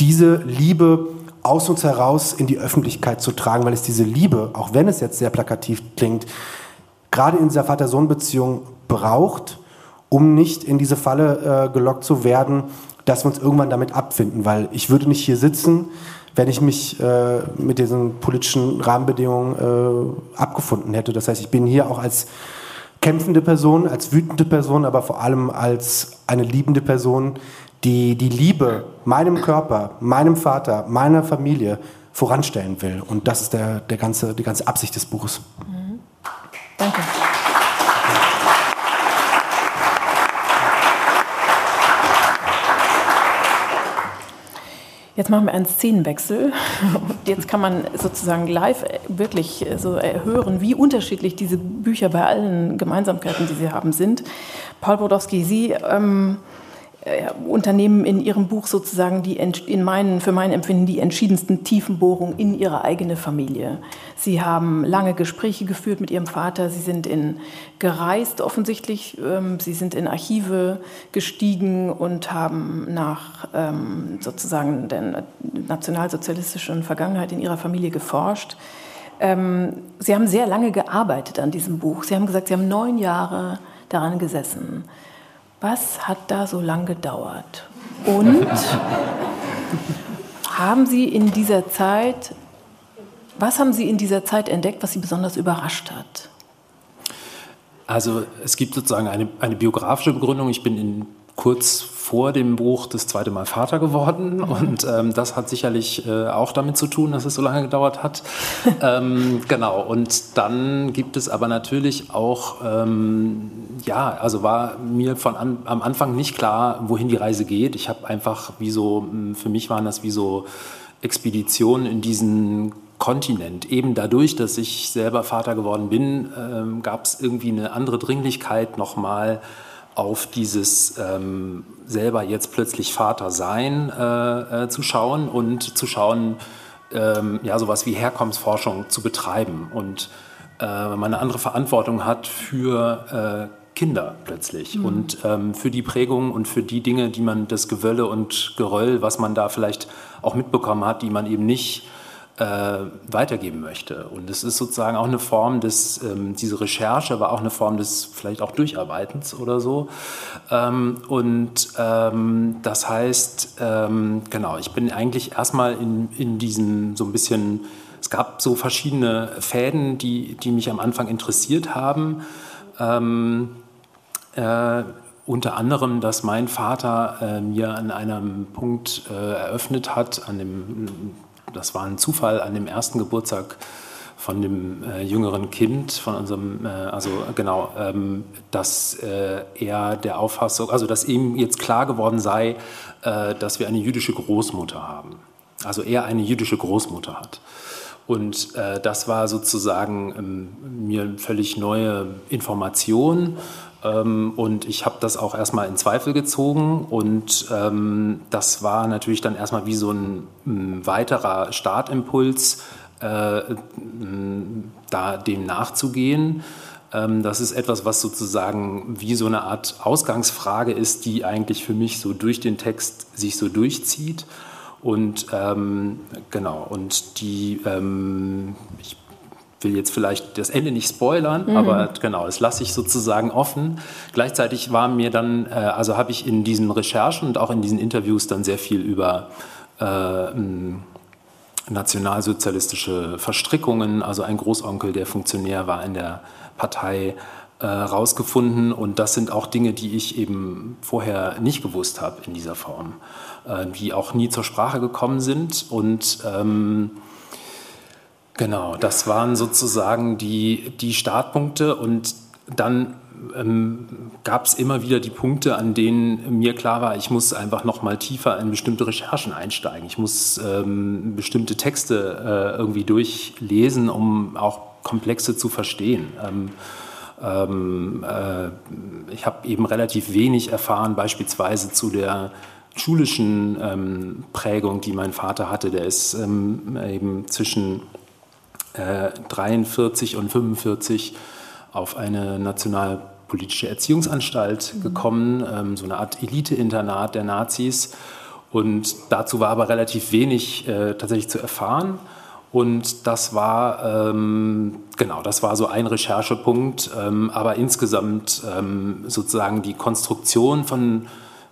diese Liebe aus uns heraus in die Öffentlichkeit zu tragen, weil es diese Liebe, auch wenn es jetzt sehr plakativ klingt, gerade in dieser Vater-Sohn-Beziehung braucht, um nicht in diese Falle äh, gelockt zu werden, dass wir uns irgendwann damit abfinden, weil ich würde nicht hier sitzen, wenn ich mich äh, mit diesen politischen Rahmenbedingungen äh, abgefunden hätte. Das heißt, ich bin hier auch als kämpfende Person, als wütende Person, aber vor allem als eine liebende Person, die die Liebe meinem Körper, meinem Vater, meiner Familie voranstellen will. Und das ist der, der ganze, die ganze Absicht des Buches. Mhm. Danke. Jetzt machen wir einen Szenenwechsel. Und jetzt kann man sozusagen live wirklich so hören, wie unterschiedlich diese Bücher bei allen Gemeinsamkeiten, die sie haben, sind. Paul Brodowski, Sie ähm, äh, unternehmen in ihrem Buch sozusagen die, in meinen, für mein Empfinden die entschiedensten Tiefenbohrungen in ihre eigene Familie. Sie haben lange Gespräche geführt mit ihrem Vater, sie sind in, gereist offensichtlich, ähm, sie sind in Archive gestiegen und haben nach ähm, sozusagen der nationalsozialistischen Vergangenheit in ihrer Familie geforscht. Ähm, sie haben sehr lange gearbeitet an diesem Buch. Sie haben gesagt, Sie haben neun Jahre daran gesessen. Was hat da so lange gedauert? Und <laughs> haben Sie in dieser Zeit, was haben Sie in dieser Zeit entdeckt, was Sie besonders überrascht hat? Also es gibt sozusagen eine, eine biografische Begründung. Ich bin in kurz vor dem Buch das zweite Mal Vater geworden und ähm, das hat sicherlich äh, auch damit zu tun, dass es so lange gedauert hat. <laughs> ähm, genau, und dann gibt es aber natürlich auch, ähm, ja, also war mir von an, am Anfang nicht klar, wohin die Reise geht. Ich habe einfach wie so, hm, für mich waren das wie so Expeditionen in diesen Kontinent. Eben dadurch, dass ich selber Vater geworden bin, ähm, gab es irgendwie eine andere Dringlichkeit nochmal auf dieses ähm, selber jetzt plötzlich Vater sein äh, äh, zu schauen und zu schauen, ähm, ja, sowas wie Herkommensforschung zu betreiben und äh, man eine andere Verantwortung hat für äh, Kinder plötzlich mhm. und ähm, für die Prägung und für die Dinge, die man, das Gewölle und Geröll, was man da vielleicht auch mitbekommen hat, die man eben nicht weitergeben möchte. Und es ist sozusagen auch eine Form des, ähm, diese Recherche war auch eine Form des vielleicht auch Durcharbeitens oder so. Ähm, und ähm, das heißt, ähm, genau, ich bin eigentlich erstmal in, in diesem so ein bisschen, es gab so verschiedene Fäden, die, die mich am Anfang interessiert haben. Ähm, äh, unter anderem, dass mein Vater äh, mir an einem Punkt äh, eröffnet hat, an dem das war ein Zufall an dem ersten Geburtstag von dem äh, jüngeren Kind, von unserem, äh, also genau, ähm, dass äh, er der Auffassung, also dass ihm jetzt klar geworden sei, äh, dass wir eine jüdische Großmutter haben. Also er eine jüdische Großmutter hat. Und äh, das war sozusagen ähm, mir völlig neue Information und ich habe das auch erstmal in Zweifel gezogen und ähm, das war natürlich dann erstmal wie so ein, ein weiterer Startimpuls, äh, da dem nachzugehen. Ähm, das ist etwas, was sozusagen wie so eine Art Ausgangsfrage ist, die eigentlich für mich so durch den Text sich so durchzieht. Und ähm, genau, und die, ähm, ich will jetzt vielleicht das Ende nicht spoilern, mhm. aber genau, das lasse ich sozusagen offen. Gleichzeitig war mir dann, äh, also habe ich in diesen Recherchen und auch in diesen Interviews dann sehr viel über äh, nationalsozialistische Verstrickungen, also ein Großonkel, der Funktionär war in der Partei, äh, rausgefunden. Und das sind auch Dinge, die ich eben vorher nicht gewusst habe in dieser Form, äh, die auch nie zur Sprache gekommen sind. Und ähm, genau, das waren sozusagen die, die Startpunkte. Und dann ähm, gab es immer wieder die Punkte, an denen mir klar war, ich muss einfach noch mal tiefer in bestimmte Recherchen einsteigen. Ich muss ähm, bestimmte Texte äh, irgendwie durchlesen, um auch Komplexe zu verstehen. Ähm, ähm äh, ich habe eben relativ wenig erfahren, beispielsweise zu der schulischen ähm, Prägung, die mein Vater hatte. Der ist ähm, eben zwischen äh, 43 und 45 auf eine national politische Erziehungsanstalt mhm. gekommen, ähm, so eine Art Elite-Internat der Nazis. Und dazu war aber relativ wenig äh, tatsächlich zu erfahren. Und das war, ähm, genau, das war so ein Recherchepunkt. Ähm, aber insgesamt ähm, sozusagen die Konstruktion von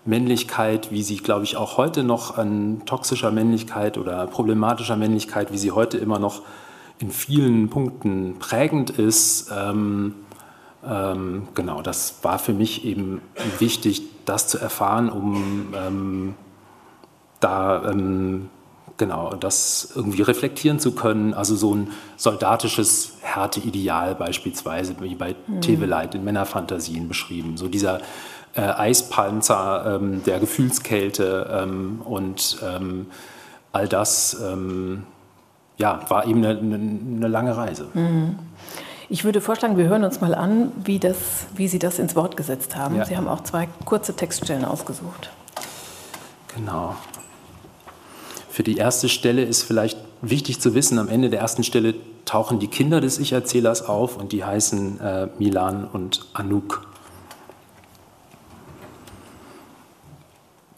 Männlichkeit, wie sie, glaube ich, auch heute noch an toxischer Männlichkeit oder problematischer Männlichkeit, wie sie heute immer noch in vielen Punkten prägend ist, ähm, ähm, genau, das war für mich eben wichtig, das zu erfahren, um ähm, da ähm, genau das irgendwie reflektieren zu können. Also so ein soldatisches Härteideal beispielsweise, wie bei mhm. Teveleit in Männerfantasien beschrieben. So dieser äh, Eispanzer ähm, der Gefühlskälte ähm, und all das ja, war eben eine, eine lange Reise. Mhm. Ich würde vorschlagen, wir hören uns mal an, wie, das, wie Sie das ins Wort gesetzt haben. Ja. Sie haben auch zwei kurze Textstellen ausgesucht. Genau. Für die erste Stelle ist vielleicht wichtig zu wissen, am Ende der ersten Stelle tauchen die Kinder des Ich-Erzählers auf und die heißen äh, Milan und Anouk.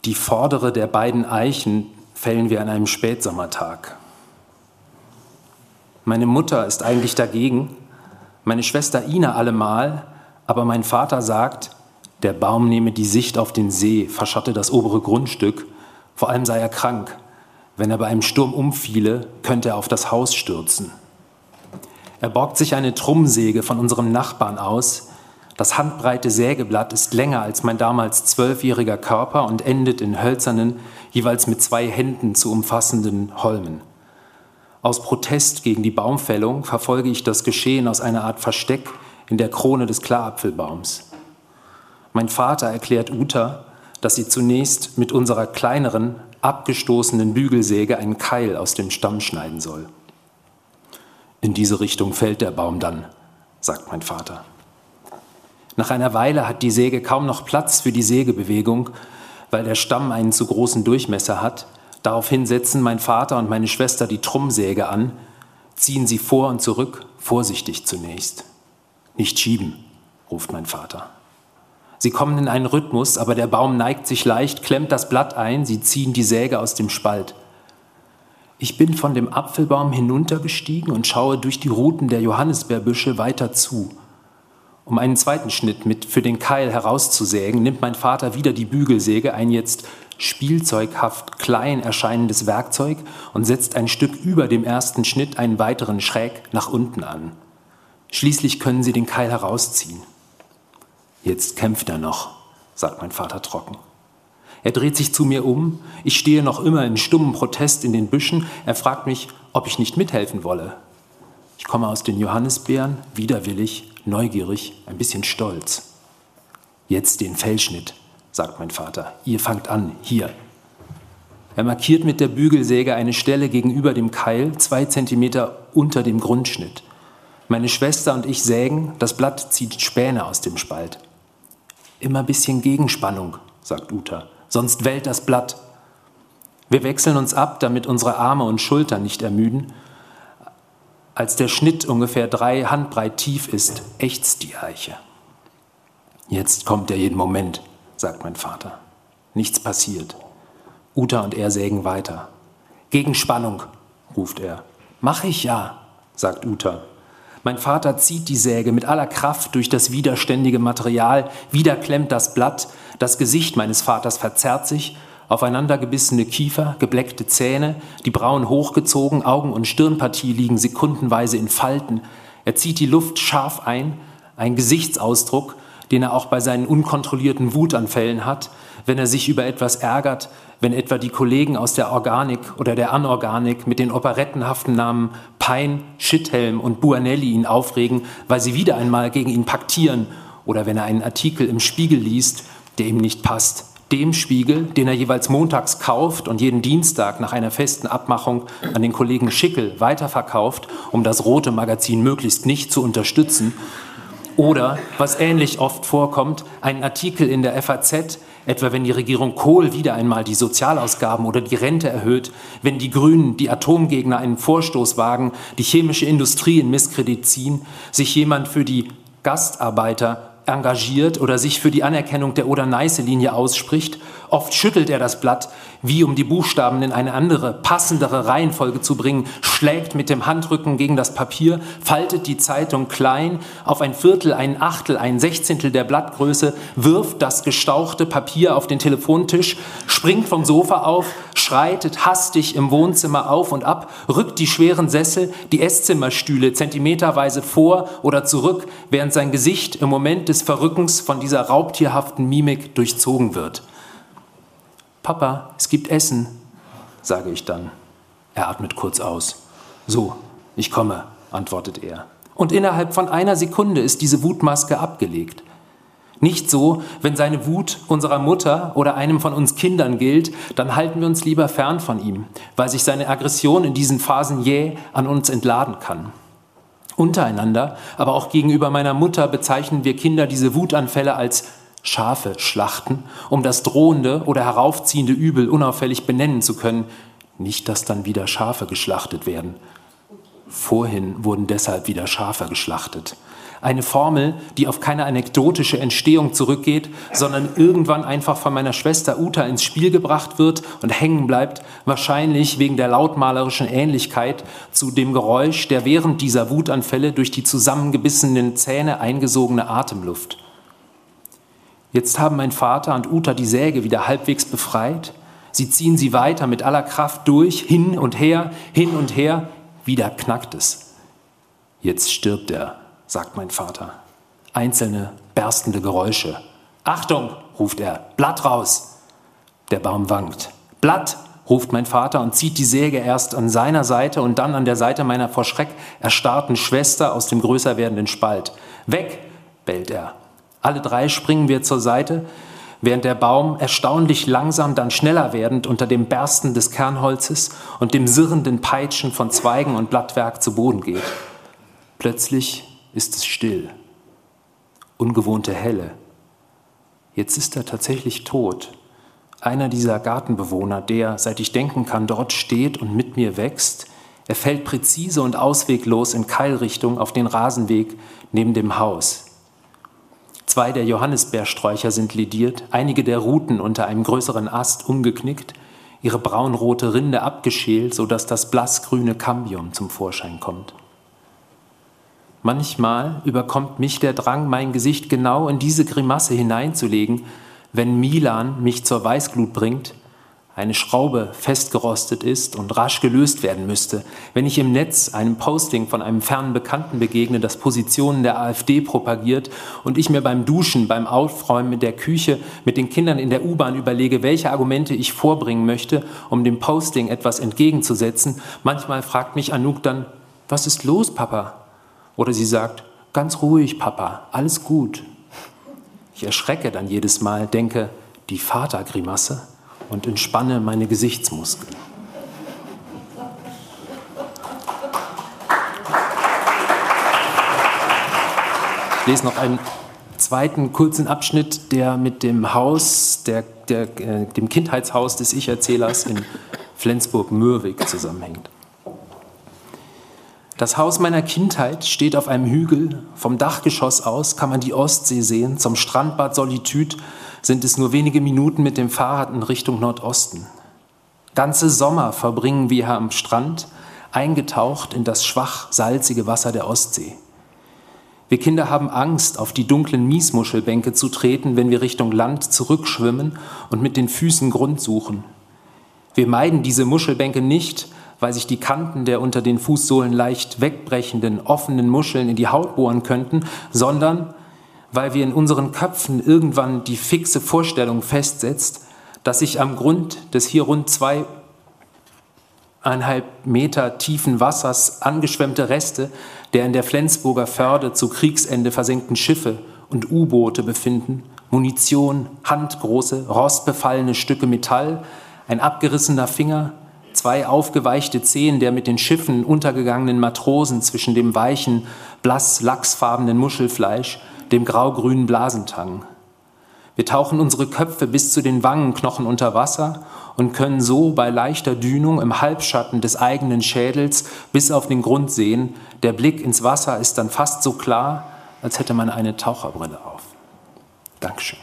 Die vordere der beiden Eichen fällen wir an einem Spätsommertag. Meine Mutter ist eigentlich dagegen, meine Schwester Ina allemal, aber mein Vater sagt, der Baum nehme die Sicht auf den See, verschatte das obere Grundstück, vor allem sei er krank. Wenn er bei einem Sturm umfiele, könnte er auf das Haus stürzen. Er borgt sich eine Trummsäge von unserem Nachbarn aus. Das handbreite Sägeblatt ist länger als mein damals zwölfjähriger Körper und endet in hölzernen, jeweils mit zwei Händen zu umfassenden Holmen. Aus Protest gegen die Baumfällung verfolge ich das Geschehen aus einer Art Versteck in der Krone des Klarapfelbaums. Mein Vater erklärt Uta, dass sie zunächst mit unserer kleineren, abgestoßenen Bügelsäge einen Keil aus dem Stamm schneiden soll. In diese Richtung fällt der Baum dann, sagt mein Vater. Nach einer Weile hat die Säge kaum noch Platz für die Sägebewegung, weil der Stamm einen zu großen Durchmesser hat Daraufhin setzen mein Vater und meine Schwester die Trummsäge an, ziehen sie vor und zurück, vorsichtig zunächst. Nicht schieben, ruft mein Vater. Sie kommen in einen Rhythmus, aber der Baum neigt sich leicht, klemmt das Blatt ein, sie ziehen die Säge aus dem Spalt. Ich bin von dem Apfelbaum hinuntergestiegen und schaue durch die Ruten der Johannisbeerbüsche weiter zu. Um einen zweiten Schnitt mit für den Keil herauszusägen, nimmt mein Vater wieder die Bügelsäge, ein jetzt spielzeughaft klein erscheinendes Werkzeug und setzt ein Stück über dem ersten Schnitt einen weiteren schräg nach unten an. Schließlich können sie den Keil herausziehen. Jetzt kämpft er noch, sagt mein Vater trocken. Er dreht sich zu mir um, ich stehe noch immer in stummem Protest in den Büschen, er fragt mich, ob ich nicht mithelfen wolle. Ich komme aus den Johannisbeeren, widerwillig, neugierig, ein bisschen stolz. Jetzt den Fellschnitt, sagt mein Vater. Ihr fangt an, hier. Er markiert mit der Bügelsäge eine Stelle gegenüber dem Keil, zwei Zentimeter unter dem Grundschnitt. Meine Schwester und ich sägen, das Blatt zieht Späne aus dem Spalt. Immer ein bisschen Gegenspannung, sagt Uta, sonst wellt das Blatt. Wir wechseln uns ab, damit unsere Arme und Schultern nicht ermüden. Als der Schnitt ungefähr drei Handbreit tief ist, ächzt die Eiche. Jetzt kommt er jeden Moment, sagt mein Vater. Nichts passiert. Uta und er sägen weiter. Gegenspannung, ruft er. Mach ich ja, sagt Uta. Mein Vater zieht die Säge mit aller Kraft durch das widerständige Material, wieder klemmt das Blatt, das Gesicht meines Vaters verzerrt sich, Aufeinandergebissene Kiefer, gebleckte Zähne, die Brauen hochgezogen, Augen- und Stirnpartie liegen sekundenweise in Falten. Er zieht die Luft scharf ein, ein Gesichtsausdruck, den er auch bei seinen unkontrollierten Wutanfällen hat, wenn er sich über etwas ärgert, wenn etwa die Kollegen aus der Organik oder der Anorganik mit den operettenhaften Namen Pein, Schithelm und Buanelli ihn aufregen, weil sie wieder einmal gegen ihn paktieren, oder wenn er einen Artikel im Spiegel liest, der ihm nicht passt. Dem Spiegel, den er jeweils montags kauft und jeden Dienstag nach einer festen Abmachung an den Kollegen Schickel weiterverkauft, um das rote Magazin möglichst nicht zu unterstützen. Oder, was ähnlich oft vorkommt, einen Artikel in der FAZ, Etwa wenn die Regierung Kohl wieder einmal die Sozialausgaben oder die Rente erhöht, wenn die Grünen, die Atomgegner einen Vorstoß wagen, die chemische Industrie in Misskredit ziehen, sich jemand für die Gastarbeiter engagiert oder sich für die Anerkennung der Oder-Neiße-Linie ausspricht. Oft schüttelt er das Blatt, wie um die Buchstaben in eine andere, passendere Reihenfolge zu bringen, schlägt mit dem Handrücken gegen das Papier, faltet die Zeitung klein auf ein Viertel, ein Achtel, ein Sechzehntel der Blattgröße, wirft das gestauchte Papier auf den Telefontisch, springt vom Sofa auf, schreitet hastig im Wohnzimmer auf und ab, rückt die schweren Sessel, die Esszimmerstühle zentimeterweise vor oder zurück, während sein Gesicht im Moment des Verrückens von dieser raubtierhaften Mimik durchzogen wird. Papa, es gibt Essen, sage ich dann. Er atmet kurz aus. So, ich komme, antwortet er. Und innerhalb von einer Sekunde ist diese Wutmaske abgelegt. Nicht so, wenn seine Wut unserer Mutter oder einem von uns Kindern gilt, dann halten wir uns lieber fern von ihm, weil sich seine Aggression in diesen Phasen jäh an uns entladen kann. Untereinander, aber auch gegenüber meiner Mutter bezeichnen wir Kinder diese Wutanfälle als Schafe schlachten, um das drohende oder heraufziehende Übel unauffällig benennen zu können. Nicht, dass dann wieder Schafe geschlachtet werden. Vorhin wurden deshalb wieder Schafe geschlachtet. Eine Formel, die auf keine anekdotische Entstehung zurückgeht, sondern irgendwann einfach von meiner Schwester Uta ins Spiel gebracht wird und hängen bleibt, wahrscheinlich wegen der lautmalerischen Ähnlichkeit zu dem Geräusch der während dieser Wutanfälle durch die zusammengebissenen Zähne eingesogene Atemluft. Jetzt haben mein Vater und Uta die Säge wieder halbwegs befreit. Sie ziehen sie weiter mit aller Kraft durch, hin und her, hin und her. Wieder knackt es. Jetzt stirbt er, sagt mein Vater. Einzelne berstende Geräusche. Achtung, ruft er, Blatt raus. Der Baum wankt. Blatt, ruft mein Vater und zieht die Säge erst an seiner Seite und dann an der Seite meiner vor Schreck erstarrten Schwester aus dem größer werdenden Spalt. Weg, bellt er. Alle drei springen wir zur Seite, während der Baum erstaunlich langsam, dann schneller werdend unter dem Bersten des Kernholzes und dem sirrenden Peitschen von Zweigen und Blattwerk zu Boden geht. Plötzlich ist es still. Ungewohnte Helle. Jetzt ist er tatsächlich tot. Einer dieser Gartenbewohner, der, seit ich denken kann, dort steht und mit mir wächst, er fällt präzise und ausweglos in Keilrichtung auf den Rasenweg neben dem Haus. Zwei der Johannisbeersträucher sind lediert, einige der Ruten unter einem größeren Ast umgeknickt, ihre braunrote Rinde abgeschält, sodass das blassgrüne Cambium zum Vorschein kommt. Manchmal überkommt mich der Drang, mein Gesicht genau in diese Grimasse hineinzulegen, wenn Milan mich zur Weißglut bringt eine Schraube festgerostet ist und rasch gelöst werden müsste, wenn ich im Netz einem Posting von einem fernen Bekannten begegne, das Positionen der AfD propagiert und ich mir beim Duschen, beim Aufräumen der Küche mit den Kindern in der U-Bahn überlege, welche Argumente ich vorbringen möchte, um dem Posting etwas entgegenzusetzen, manchmal fragt mich Anouk dann, was ist los, Papa? Oder sie sagt, ganz ruhig, Papa, alles gut. Ich erschrecke dann jedes Mal, denke, die Vatergrimasse und entspanne meine Gesichtsmuskeln. Ich lese noch einen zweiten kurzen Abschnitt, der mit dem Haus, der, der, äh, dem Kindheitshaus des Ich-Erzählers in Flensburg-Mürwik zusammenhängt. Das Haus meiner Kindheit steht auf einem Hügel. Vom Dachgeschoss aus kann man die Ostsee sehen. Zum Strandbad Solitude sind es nur wenige Minuten mit dem Fahrrad in Richtung Nordosten. Ganze Sommer verbringen wir hier am Strand, eingetaucht in das schwach salzige Wasser der Ostsee. Wir Kinder haben Angst, auf die dunklen Miesmuschelbänke zu treten, wenn wir Richtung Land zurückschwimmen und mit den Füßen Grund suchen. Wir meiden diese Muschelbänke nicht, weil sich die Kanten der unter den Fußsohlen leicht wegbrechenden, offenen Muscheln in die Haut bohren könnten, sondern weil wir in unseren Köpfen irgendwann die fixe Vorstellung festsetzt, dass sich am Grund des hier rund zweieinhalb Meter tiefen Wassers angeschwemmte Reste der in der Flensburger Förde zu Kriegsende versenkten Schiffe und U-Boote befinden, Munition, handgroße, rostbefallene Stücke Metall, ein abgerissener Finger, zwei aufgeweichte Zehen der mit den Schiffen untergegangenen Matrosen zwischen dem weichen, blass lachsfarbenen Muschelfleisch, dem graugrünen Blasentang. Wir tauchen unsere Köpfe bis zu den Wangenknochen unter Wasser und können so bei leichter Dünung im Halbschatten des eigenen Schädels bis auf den Grund sehen. Der Blick ins Wasser ist dann fast so klar, als hätte man eine Taucherbrille auf. Dankeschön.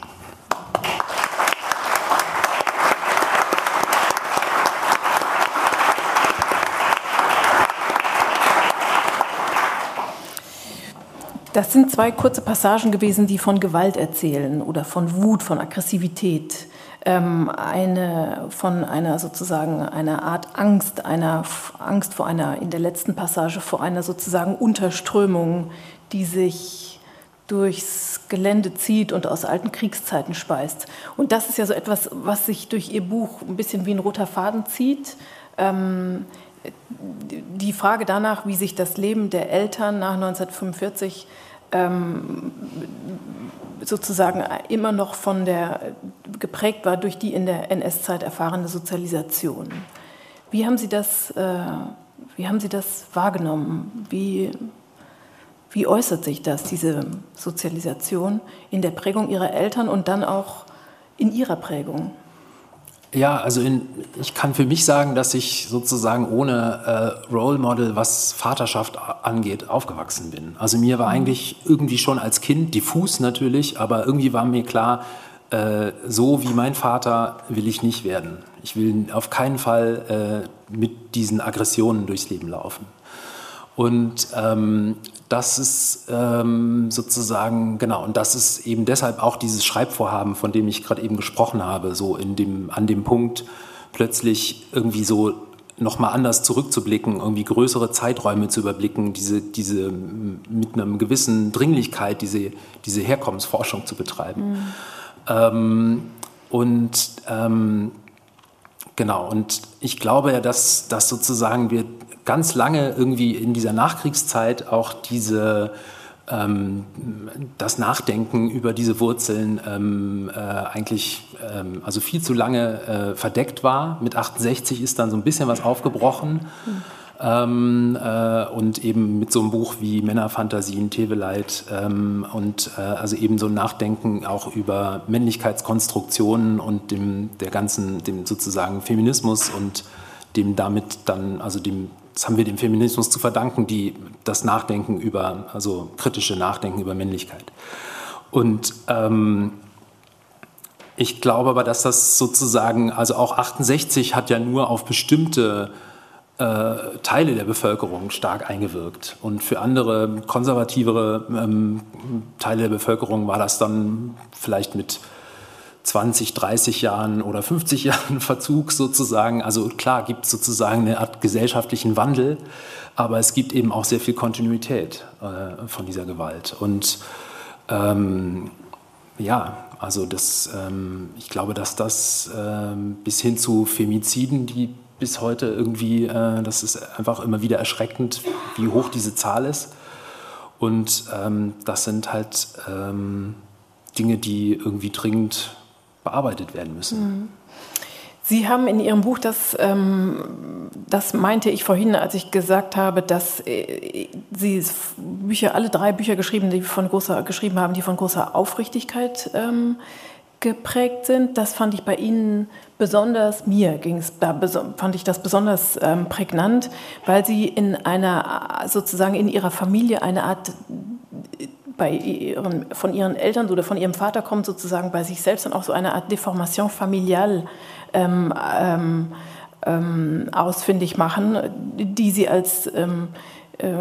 Das sind zwei kurze Passagen gewesen, die von Gewalt erzählen oder von Wut, von Aggressivität ähm, eine, von einer sozusagen einer Art Angst, einer Angst vor einer, in der letzten Passage vor einer sozusagen Unterströmung, die sich durchs Gelände zieht und aus alten Kriegszeiten speist. Und das ist ja so etwas, was sich durch Ihr Buch ein bisschen wie ein roter Faden zieht. Ähm, die Frage danach, wie sich das Leben der Eltern nach 1945 ähm, sozusagen immer noch von der geprägt war durch die in der NS-Zeit erfahrene Sozialisation. Wie haben Sie das, äh, wie haben Sie das wahrgenommen? Wie, wie äußert sich das, diese Sozialisation in der Prägung Ihrer Eltern und dann auch in Ihrer Prägung? Ja, also in, ich kann für mich sagen, dass ich sozusagen ohne äh, Role Model, was Vaterschaft angeht, aufgewachsen bin. Also mir war mhm. eigentlich irgendwie schon als Kind diffus natürlich, aber irgendwie war mir klar, äh, so wie mein Vater will ich nicht werden. Ich will auf keinen Fall äh, mit diesen Aggressionen durchs Leben laufen. Und ähm, das ist ähm, sozusagen, genau, und das ist eben deshalb auch dieses Schreibvorhaben, von dem ich gerade eben gesprochen habe, so in dem, an dem Punkt plötzlich irgendwie so nochmal anders zurückzublicken, irgendwie größere Zeiträume zu überblicken, diese, diese mit einer gewissen Dringlichkeit diese, diese Herkommensforschung zu betreiben. Mhm. Ähm, und ähm, genau, und ich glaube ja, dass, dass sozusagen wir ganz lange irgendwie in dieser Nachkriegszeit auch diese ähm, das Nachdenken über diese Wurzeln ähm, äh, eigentlich ähm, also viel zu lange äh, verdeckt war. Mit 68 ist dann so ein bisschen was aufgebrochen. Ähm, äh, und eben mit so einem Buch wie Männerfantasien, Teveleit ähm, und äh, also eben so ein Nachdenken auch über Männlichkeitskonstruktionen und dem der ganzen dem sozusagen Feminismus und dem damit dann also dem das haben wir dem Feminismus zu verdanken, die, das Nachdenken über, also kritische Nachdenken über Männlichkeit. Und ähm, ich glaube aber, dass das sozusagen, also auch 68 hat ja nur auf bestimmte äh, Teile der Bevölkerung stark eingewirkt. Und für andere konservativere ähm, Teile der Bevölkerung war das dann vielleicht mit 20, 30 Jahren oder 50 <laughs> Jahren Verzug sozusagen. Also klar gibt es sozusagen eine Art gesellschaftlichen Wandel, aber es gibt eben auch sehr viel Kontinuität äh, von dieser Gewalt. Und ähm, ja, also das, ähm, ich glaube, dass das ähm, bis hin zu Femiziden, die bis heute irgendwie, äh, das ist einfach immer wieder erschreckend, wie hoch diese Zahl ist. Und ähm, das sind halt ähm, Dinge, die irgendwie dringend bearbeitet werden müssen. Mhm. Sie haben in Ihrem Buch, das, ähm, das meinte ich vorhin, als ich gesagt habe, dass äh, Sie Bücher, alle drei Bücher geschrieben, die von großer, geschrieben haben, die von großer Aufrichtigkeit ähm, geprägt sind. Das fand ich bei Ihnen besonders, mir ging es, fand ich das besonders ähm, prägnant, weil Sie in einer, sozusagen in Ihrer Familie eine Art bei ihren, von ihren Eltern oder von ihrem Vater kommt, sozusagen bei sich selbst dann auch so eine Art Deformation familial ähm, ähm, ähm, ausfindig machen, die sie als ähm, äh,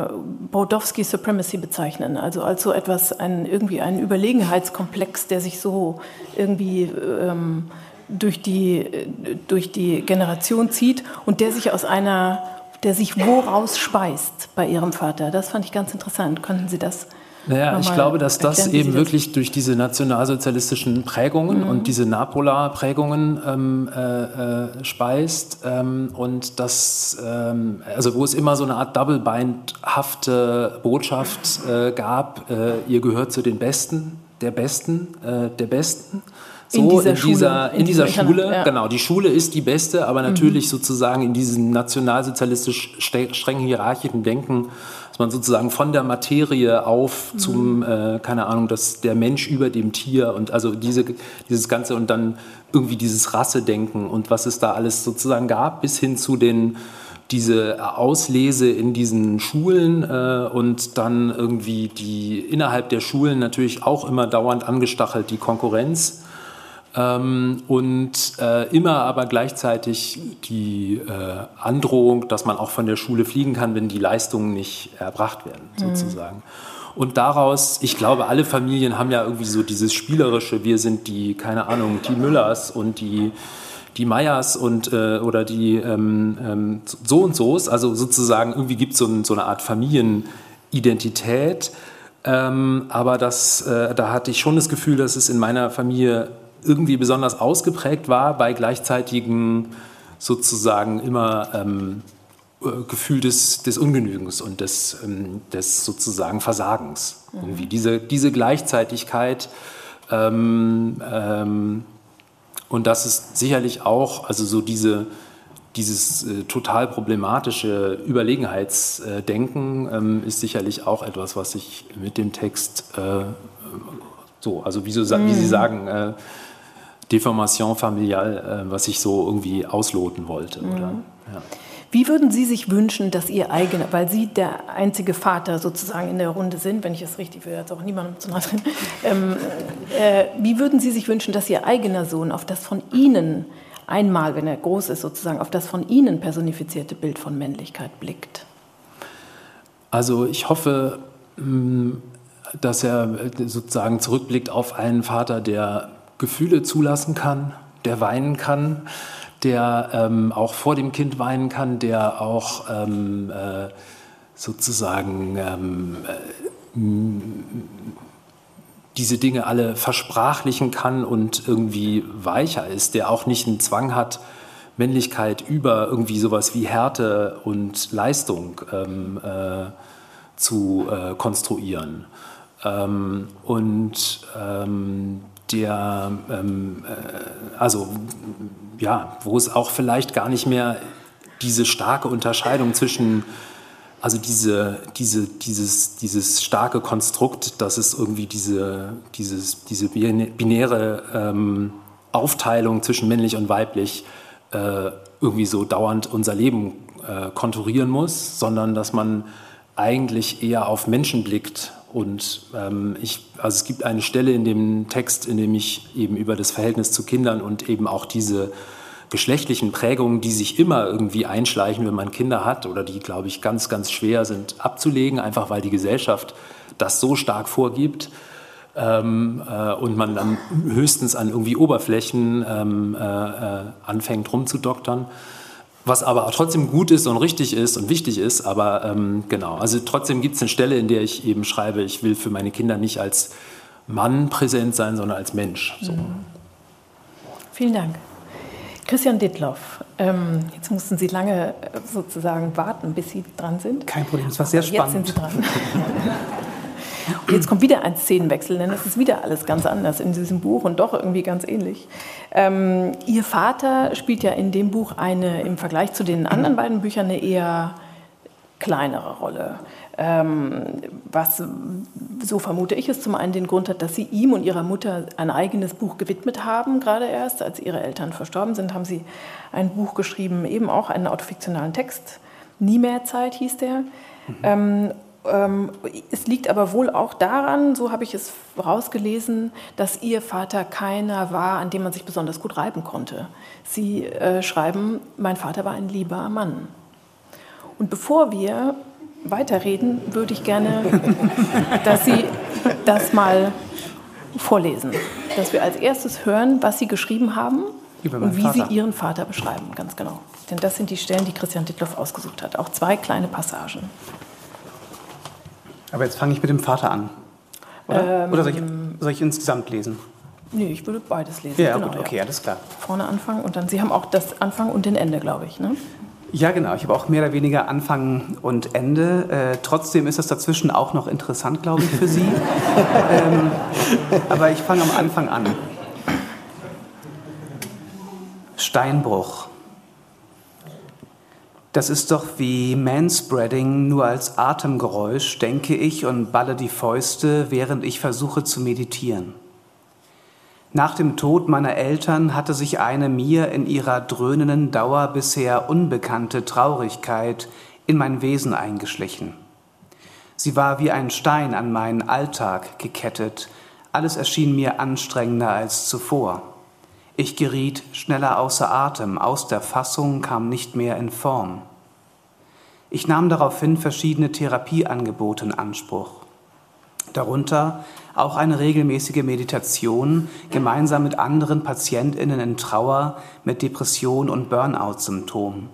Brodowski Supremacy bezeichnen, also als so etwas, ein, irgendwie ein Überlegenheitskomplex, der sich so irgendwie ähm, durch, die, durch die Generation zieht und der sich aus einer, der sich woraus speist bei ihrem Vater. Das fand ich ganz interessant. Könnten Sie das naja, ich glaube, dass das eben wirklich durch diese nationalsozialistischen Prägungen mhm. und diese Napola-Prägungen ähm, äh, äh, speist ähm, und das, ähm, also wo es immer so eine Art double-bind-hafte Botschaft äh, gab, äh, ihr gehört zu den Besten, der Besten, äh, der Besten. So, in dieser, in Schule, in dieser Schule ja. genau. Die Schule ist die beste, aber natürlich mhm. sozusagen in diesem nationalsozialistisch streng hierarchischen Denken man sozusagen von der Materie auf mhm. zum, äh, keine Ahnung, dass der Mensch über dem Tier und also diese, dieses Ganze und dann irgendwie dieses Rassedenken und was es da alles sozusagen gab, bis hin zu den diese Auslese in diesen Schulen äh, und dann irgendwie die innerhalb der Schulen natürlich auch immer dauernd angestachelt die Konkurrenz ähm, und äh, immer aber gleichzeitig die äh, Androhung, dass man auch von der Schule fliegen kann, wenn die Leistungen nicht erbracht werden, mhm. sozusagen. Und daraus, ich glaube, alle Familien haben ja irgendwie so dieses spielerische, wir sind die, keine Ahnung, die Müllers und die, die Meyers und, äh, oder die ähm, ähm, so und so. Also sozusagen, irgendwie gibt so es ein, so eine Art Familienidentität. Ähm, aber das, äh, da hatte ich schon das Gefühl, dass es in meiner Familie irgendwie besonders ausgeprägt war bei gleichzeitigen sozusagen immer ähm, äh, Gefühl des, des Ungenügens und des, ähm, des sozusagen Versagens. Mhm. Irgendwie diese, diese Gleichzeitigkeit ähm, ähm, und das ist sicherlich auch, also so diese, dieses äh, total problematische Überlegenheitsdenken ähm, ist sicherlich auch etwas, was ich mit dem Text äh, so, also wie, so, wie Sie mhm. sagen, äh, Deformation familial, äh, was ich so irgendwie ausloten wollte. Mhm. Oder, ja. Wie würden Sie sich wünschen, dass Ihr eigener, weil Sie der einzige Vater sozusagen in der Runde sind, wenn ich es richtig will, jetzt auch niemandem zu nahe <laughs> ähm, äh, wie würden Sie sich wünschen, dass Ihr eigener Sohn auf das von Ihnen einmal, wenn er groß ist, sozusagen auf das von Ihnen personifizierte Bild von Männlichkeit blickt? Also ich hoffe, mm, dass er sozusagen zurückblickt auf einen Vater, der Gefühle zulassen kann, der weinen kann, der ähm, auch vor dem Kind weinen kann, der auch ähm, äh, sozusagen ähm, äh, diese Dinge alle versprachlichen kann und irgendwie weicher ist, der auch nicht einen Zwang hat, Männlichkeit über irgendwie sowas wie Härte und Leistung ähm, äh, zu äh, konstruieren. Ähm, und ähm, der, ähm, äh, also ja, wo es auch vielleicht gar nicht mehr diese starke Unterscheidung zwischen, also diese, diese, dieses, dieses starke Konstrukt, dass es irgendwie diese, dieses, diese binäre ähm, Aufteilung zwischen männlich und weiblich äh, irgendwie so dauernd unser Leben äh, konturieren muss, sondern dass man eigentlich eher auf Menschen blickt und ähm, ich, also es gibt eine Stelle in dem Text, in dem ich eben über das Verhältnis zu Kindern und eben auch diese geschlechtlichen Prägungen, die sich immer irgendwie einschleichen, wenn man Kinder hat oder die, glaube ich, ganz, ganz schwer sind abzulegen, einfach weil die Gesellschaft das so stark vorgibt ähm, äh, und man dann höchstens an irgendwie Oberflächen ähm, äh, äh anfängt rumzudoktern was aber trotzdem gut ist und richtig ist und wichtig ist. Aber ähm, genau, also trotzdem gibt es eine Stelle, in der ich eben schreibe, ich will für meine Kinder nicht als Mann präsent sein, sondern als Mensch. So. Mhm. Vielen Dank. Christian Dittloff, ähm, jetzt mussten Sie lange äh, sozusagen warten, bis Sie dran sind. Kein Problem, es war sehr spannend. Jetzt sind Sie dran. <laughs> Und jetzt kommt wieder ein Szenenwechsel, denn es ist wieder alles ganz anders in diesem Buch und doch irgendwie ganz ähnlich. Ähm, Ihr Vater spielt ja in dem Buch eine, im Vergleich zu den anderen beiden Büchern, eine eher kleinere Rolle. Ähm, was, so vermute ich es, zum einen den Grund hat, dass Sie ihm und Ihrer Mutter ein eigenes Buch gewidmet haben, gerade erst, als Ihre Eltern verstorben sind, haben Sie ein Buch geschrieben, eben auch einen autofiktionalen Text. Nie mehr Zeit hieß der. Mhm. Ähm, es liegt aber wohl auch daran, so habe ich es rausgelesen, dass Ihr Vater keiner war, an dem man sich besonders gut reiben konnte. Sie äh, schreiben, mein Vater war ein lieber Mann. Und bevor wir weiterreden, würde ich gerne, <laughs> dass Sie das mal vorlesen. Dass wir als erstes hören, was Sie geschrieben haben und wie Vater. Sie Ihren Vater beschreiben, ganz genau. Denn das sind die Stellen, die Christian Dittloff ausgesucht hat. Auch zwei kleine Passagen. Aber jetzt fange ich mit dem Vater an. Oder, ähm, oder soll, ich, soll, ich, insgesamt lesen? Nee, ich würde beides lesen. Ja, genau, gut, okay, ja. alles klar. Vorne anfangen und dann, Sie haben auch das Anfang und den Ende, glaube ich, ne? Ja, genau. Ich habe auch mehr oder weniger Anfang und Ende. Äh, trotzdem ist das dazwischen auch noch interessant, glaube ich, für Sie. <laughs> ähm, aber ich fange am Anfang an. Steinbruch. Das ist doch wie Manspreading nur als Atemgeräusch, denke ich und balle die Fäuste, während ich versuche zu meditieren. Nach dem Tod meiner Eltern hatte sich eine mir in ihrer dröhnenden Dauer bisher unbekannte Traurigkeit in mein Wesen eingeschlichen. Sie war wie ein Stein an meinen Alltag gekettet, alles erschien mir anstrengender als zuvor. Ich geriet schneller außer Atem, aus der Fassung kam nicht mehr in Form. Ich nahm daraufhin verschiedene Therapieangebote in Anspruch. Darunter auch eine regelmäßige Meditation gemeinsam mit anderen Patientinnen in Trauer mit Depression und Burnout-Symptomen.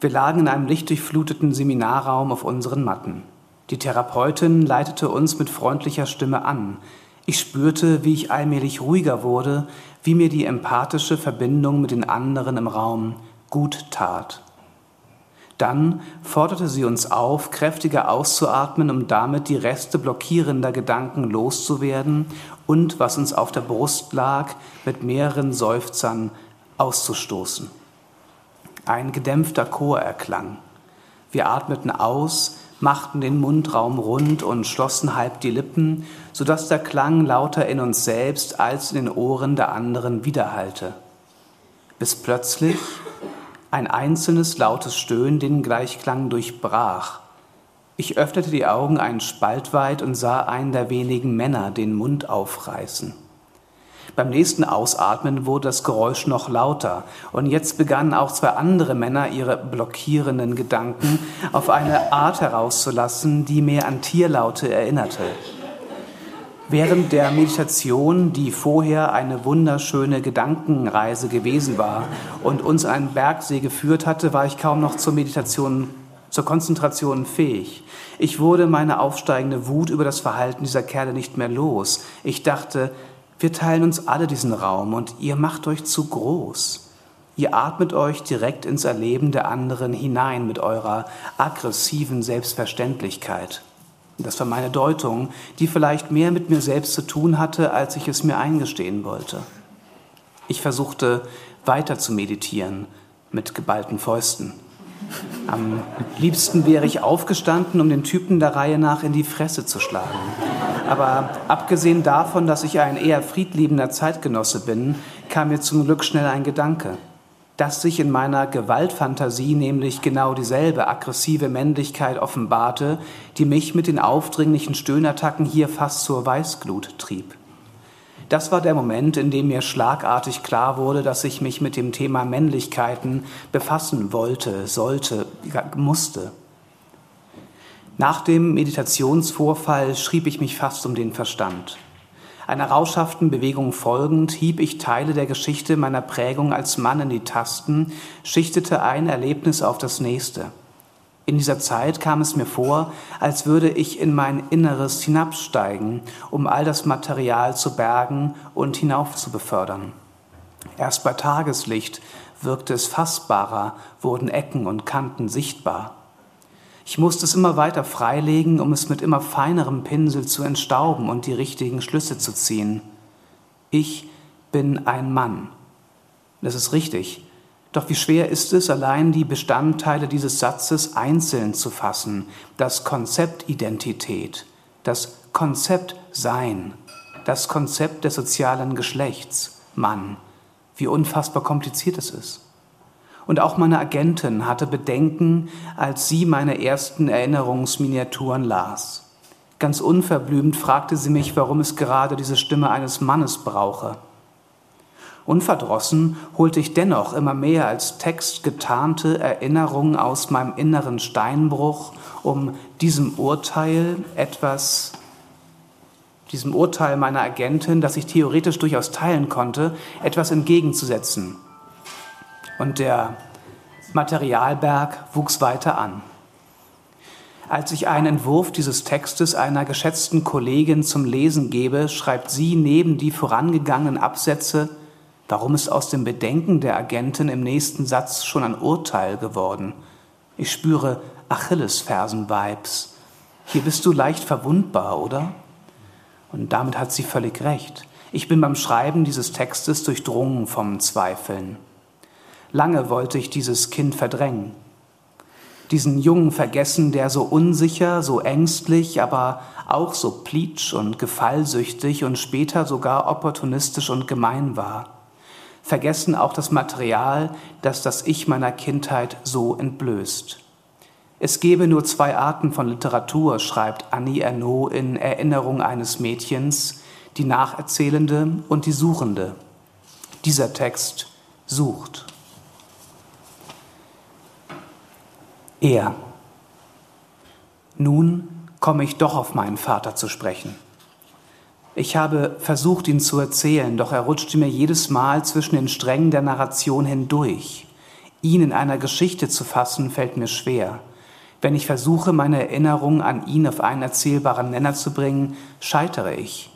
Wir lagen in einem lichtdurchfluteten Seminarraum auf unseren Matten. Die Therapeutin leitete uns mit freundlicher Stimme an. Ich spürte, wie ich allmählich ruhiger wurde, wie mir die empathische Verbindung mit den anderen im Raum gut tat. Dann forderte sie uns auf, kräftiger auszuatmen, um damit die Reste blockierender Gedanken loszuwerden und, was uns auf der Brust lag, mit mehreren Seufzern auszustoßen. Ein gedämpfter Chor erklang. Wir atmeten aus, machten den Mundraum rund und schlossen halb die Lippen, sodass der Klang lauter in uns selbst als in den Ohren der anderen widerhallte. Bis plötzlich ein einzelnes lautes Stöhnen den Gleichklang durchbrach. Ich öffnete die Augen einen Spalt weit und sah einen der wenigen Männer den Mund aufreißen. Beim nächsten Ausatmen wurde das Geräusch noch lauter, und jetzt begannen auch zwei andere Männer ihre blockierenden Gedanken auf eine Art herauszulassen, die mehr an Tierlaute erinnerte. Während der Meditation, die vorher eine wunderschöne Gedankenreise gewesen war und uns einen Bergsee geführt hatte, war ich kaum noch zur Meditation, zur Konzentration fähig. Ich wurde meine aufsteigende Wut über das Verhalten dieser Kerle nicht mehr los. Ich dachte, wir teilen uns alle diesen Raum und ihr macht euch zu groß. Ihr atmet euch direkt ins Erleben der anderen hinein mit eurer aggressiven Selbstverständlichkeit. Das war meine Deutung, die vielleicht mehr mit mir selbst zu tun hatte, als ich es mir eingestehen wollte. Ich versuchte weiter zu meditieren mit geballten Fäusten. Am liebsten wäre ich aufgestanden, um den Typen der Reihe nach in die Fresse zu schlagen. Aber abgesehen davon, dass ich ein eher friedliebender Zeitgenosse bin, kam mir zum Glück schnell ein Gedanke dass sich in meiner Gewaltfantasie nämlich genau dieselbe aggressive Männlichkeit offenbarte, die mich mit den aufdringlichen Stöhnattacken hier fast zur Weißglut trieb. Das war der Moment, in dem mir schlagartig klar wurde, dass ich mich mit dem Thema Männlichkeiten befassen wollte, sollte, musste. Nach dem Meditationsvorfall schrieb ich mich fast um den Verstand. Einer rauschhaften Bewegung folgend hieb ich Teile der Geschichte meiner Prägung als Mann in die Tasten, schichtete ein Erlebnis auf das nächste. In dieser Zeit kam es mir vor, als würde ich in mein Inneres hinabsteigen, um all das Material zu bergen und hinauf zu befördern. Erst bei Tageslicht wirkte es fassbarer, wurden Ecken und Kanten sichtbar. Ich musste es immer weiter freilegen, um es mit immer feinerem Pinsel zu entstauben und die richtigen Schlüsse zu ziehen. Ich bin ein Mann. Das ist richtig. Doch wie schwer ist es, allein die Bestandteile dieses Satzes einzeln zu fassen, das Konzept Identität, das Konzept Sein, das Konzept des sozialen Geschlechts, Mann, wie unfassbar kompliziert es ist. Und auch meine Agentin hatte Bedenken, als sie meine ersten Erinnerungsminiaturen las. Ganz unverblümt fragte sie mich, warum es gerade diese Stimme eines Mannes brauche. Unverdrossen holte ich dennoch immer mehr als Text getarnte Erinnerungen aus meinem inneren Steinbruch, um diesem Urteil etwas, diesem Urteil meiner Agentin, das ich theoretisch durchaus teilen konnte, etwas entgegenzusetzen. Und der Materialberg wuchs weiter an. Als ich einen Entwurf dieses Textes einer geschätzten Kollegin zum Lesen gebe, schreibt sie neben die vorangegangenen Absätze, warum ist aus dem Bedenken der Agentin im nächsten Satz schon ein Urteil geworden? Ich spüre Achillesfersen-Vibes. Hier bist du leicht verwundbar, oder? Und damit hat sie völlig recht. Ich bin beim Schreiben dieses Textes durchdrungen vom Zweifeln. Lange wollte ich dieses Kind verdrängen diesen Jungen vergessen, der so unsicher, so ängstlich, aber auch so pleatsch und gefallsüchtig und später sogar opportunistisch und gemein war. Vergessen auch das Material, das das Ich meiner Kindheit so entblößt. Es gebe nur zwei Arten von Literatur, schreibt Annie Ernaux in Erinnerung eines Mädchens, die Nacherzählende und die Suchende. Dieser Text sucht. Er. Nun komme ich doch auf meinen Vater zu sprechen. Ich habe versucht, ihn zu erzählen, doch er rutschte mir jedes Mal zwischen den Strängen der Narration hindurch. Ihn in einer Geschichte zu fassen, fällt mir schwer. Wenn ich versuche, meine Erinnerung an ihn auf einen erzählbaren Nenner zu bringen, scheitere ich.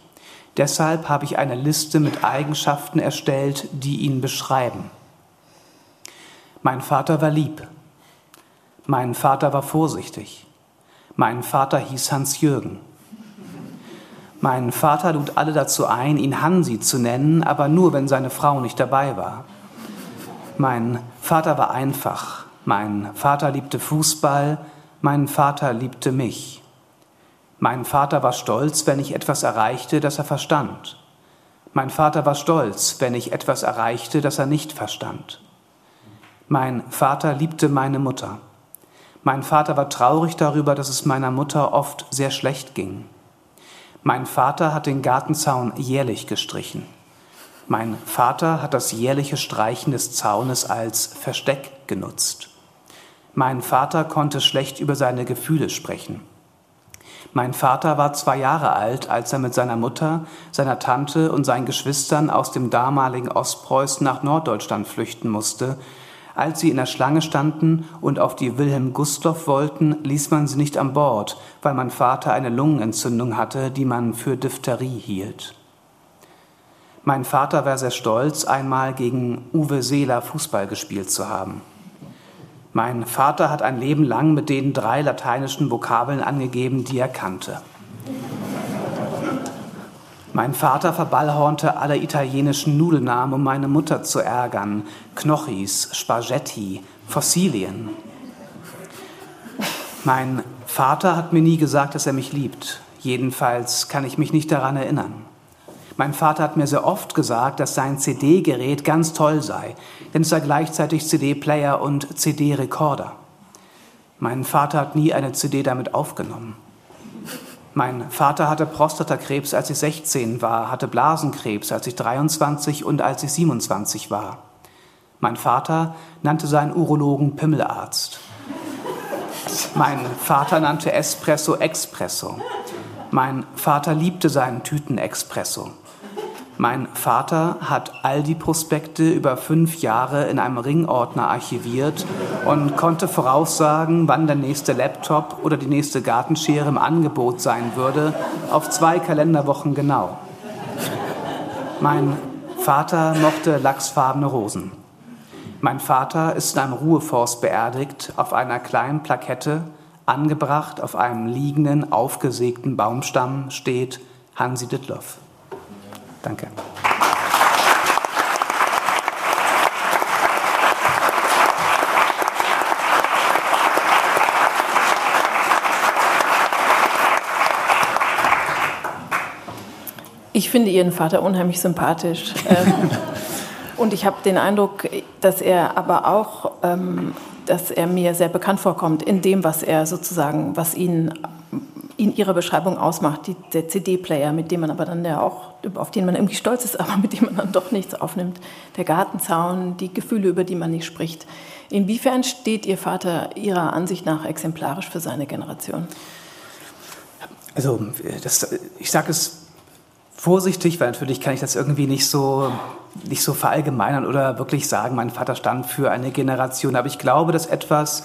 Deshalb habe ich eine Liste mit Eigenschaften erstellt, die ihn beschreiben. Mein Vater war lieb, mein Vater war vorsichtig. Mein Vater hieß Hans-Jürgen. Mein Vater lud alle dazu ein, ihn Hansi zu nennen, aber nur, wenn seine Frau nicht dabei war. Mein Vater war einfach. Mein Vater liebte Fußball. Mein Vater liebte mich. Mein Vater war stolz, wenn ich etwas erreichte, das er verstand. Mein Vater war stolz, wenn ich etwas erreichte, das er nicht verstand. Mein Vater liebte meine Mutter. Mein Vater war traurig darüber, dass es meiner Mutter oft sehr schlecht ging. Mein Vater hat den Gartenzaun jährlich gestrichen. Mein Vater hat das jährliche Streichen des Zaunes als Versteck genutzt. Mein Vater konnte schlecht über seine Gefühle sprechen. Mein Vater war zwei Jahre alt, als er mit seiner Mutter, seiner Tante und seinen Geschwistern aus dem damaligen Ostpreußen nach Norddeutschland flüchten musste, als sie in der Schlange standen und auf die Wilhelm Gustloff wollten, ließ man sie nicht an Bord, weil mein Vater eine Lungenentzündung hatte, die man für Diphtherie hielt. Mein Vater war sehr stolz, einmal gegen Uwe Seeler Fußball gespielt zu haben. Mein Vater hat ein Leben lang mit den drei lateinischen Vokabeln angegeben, die er kannte. Mein Vater verballhornte alle italienischen Nudelnamen, um meine Mutter zu ärgern. Knochis, Spaghetti, Fossilien. Mein Vater hat mir nie gesagt, dass er mich liebt. Jedenfalls kann ich mich nicht daran erinnern. Mein Vater hat mir sehr oft gesagt, dass sein CD-Gerät ganz toll sei, denn es sei gleichzeitig CD-Player und CD-Rekorder. Mein Vater hat nie eine CD damit aufgenommen. Mein Vater hatte Prostatakrebs, als ich 16 war, hatte Blasenkrebs, als ich 23 und als ich 27 war. Mein Vater nannte seinen Urologen Pimmelarzt. Mein Vater nannte Espresso Expresso. Mein Vater liebte seinen Tüten-Espresso. Mein Vater hat all die Prospekte über fünf Jahre in einem Ringordner archiviert und konnte voraussagen, wann der nächste Laptop oder die nächste Gartenschere im Angebot sein würde, auf zwei Kalenderwochen genau. Mein Vater mochte lachsfarbene Rosen. Mein Vater ist in einem Ruheforst beerdigt, auf einer kleinen Plakette, angebracht auf einem liegenden, aufgesägten Baumstamm, steht Hansi Dittloff. Danke. Ich finde Ihren Vater unheimlich sympathisch. Ähm, <laughs> und ich habe den Eindruck, dass er aber auch, ähm, dass er mir sehr bekannt vorkommt in dem, was er sozusagen, was ihn in ihrer Beschreibung ausmacht, die, der CD-Player, mit dem man aber dann ja auch, auf den man irgendwie stolz ist, <laughs> aber mit dem man dann doch nichts aufnimmt, der Gartenzaun, die Gefühle, über die man nicht spricht. Inwiefern steht Ihr Vater Ihrer Ansicht nach exemplarisch für seine Generation? Also, das, ich sage es vorsichtig, weil natürlich kann ich das irgendwie nicht so, nicht so verallgemeinern oder wirklich sagen, mein Vater stand für eine Generation. Aber ich glaube, dass etwas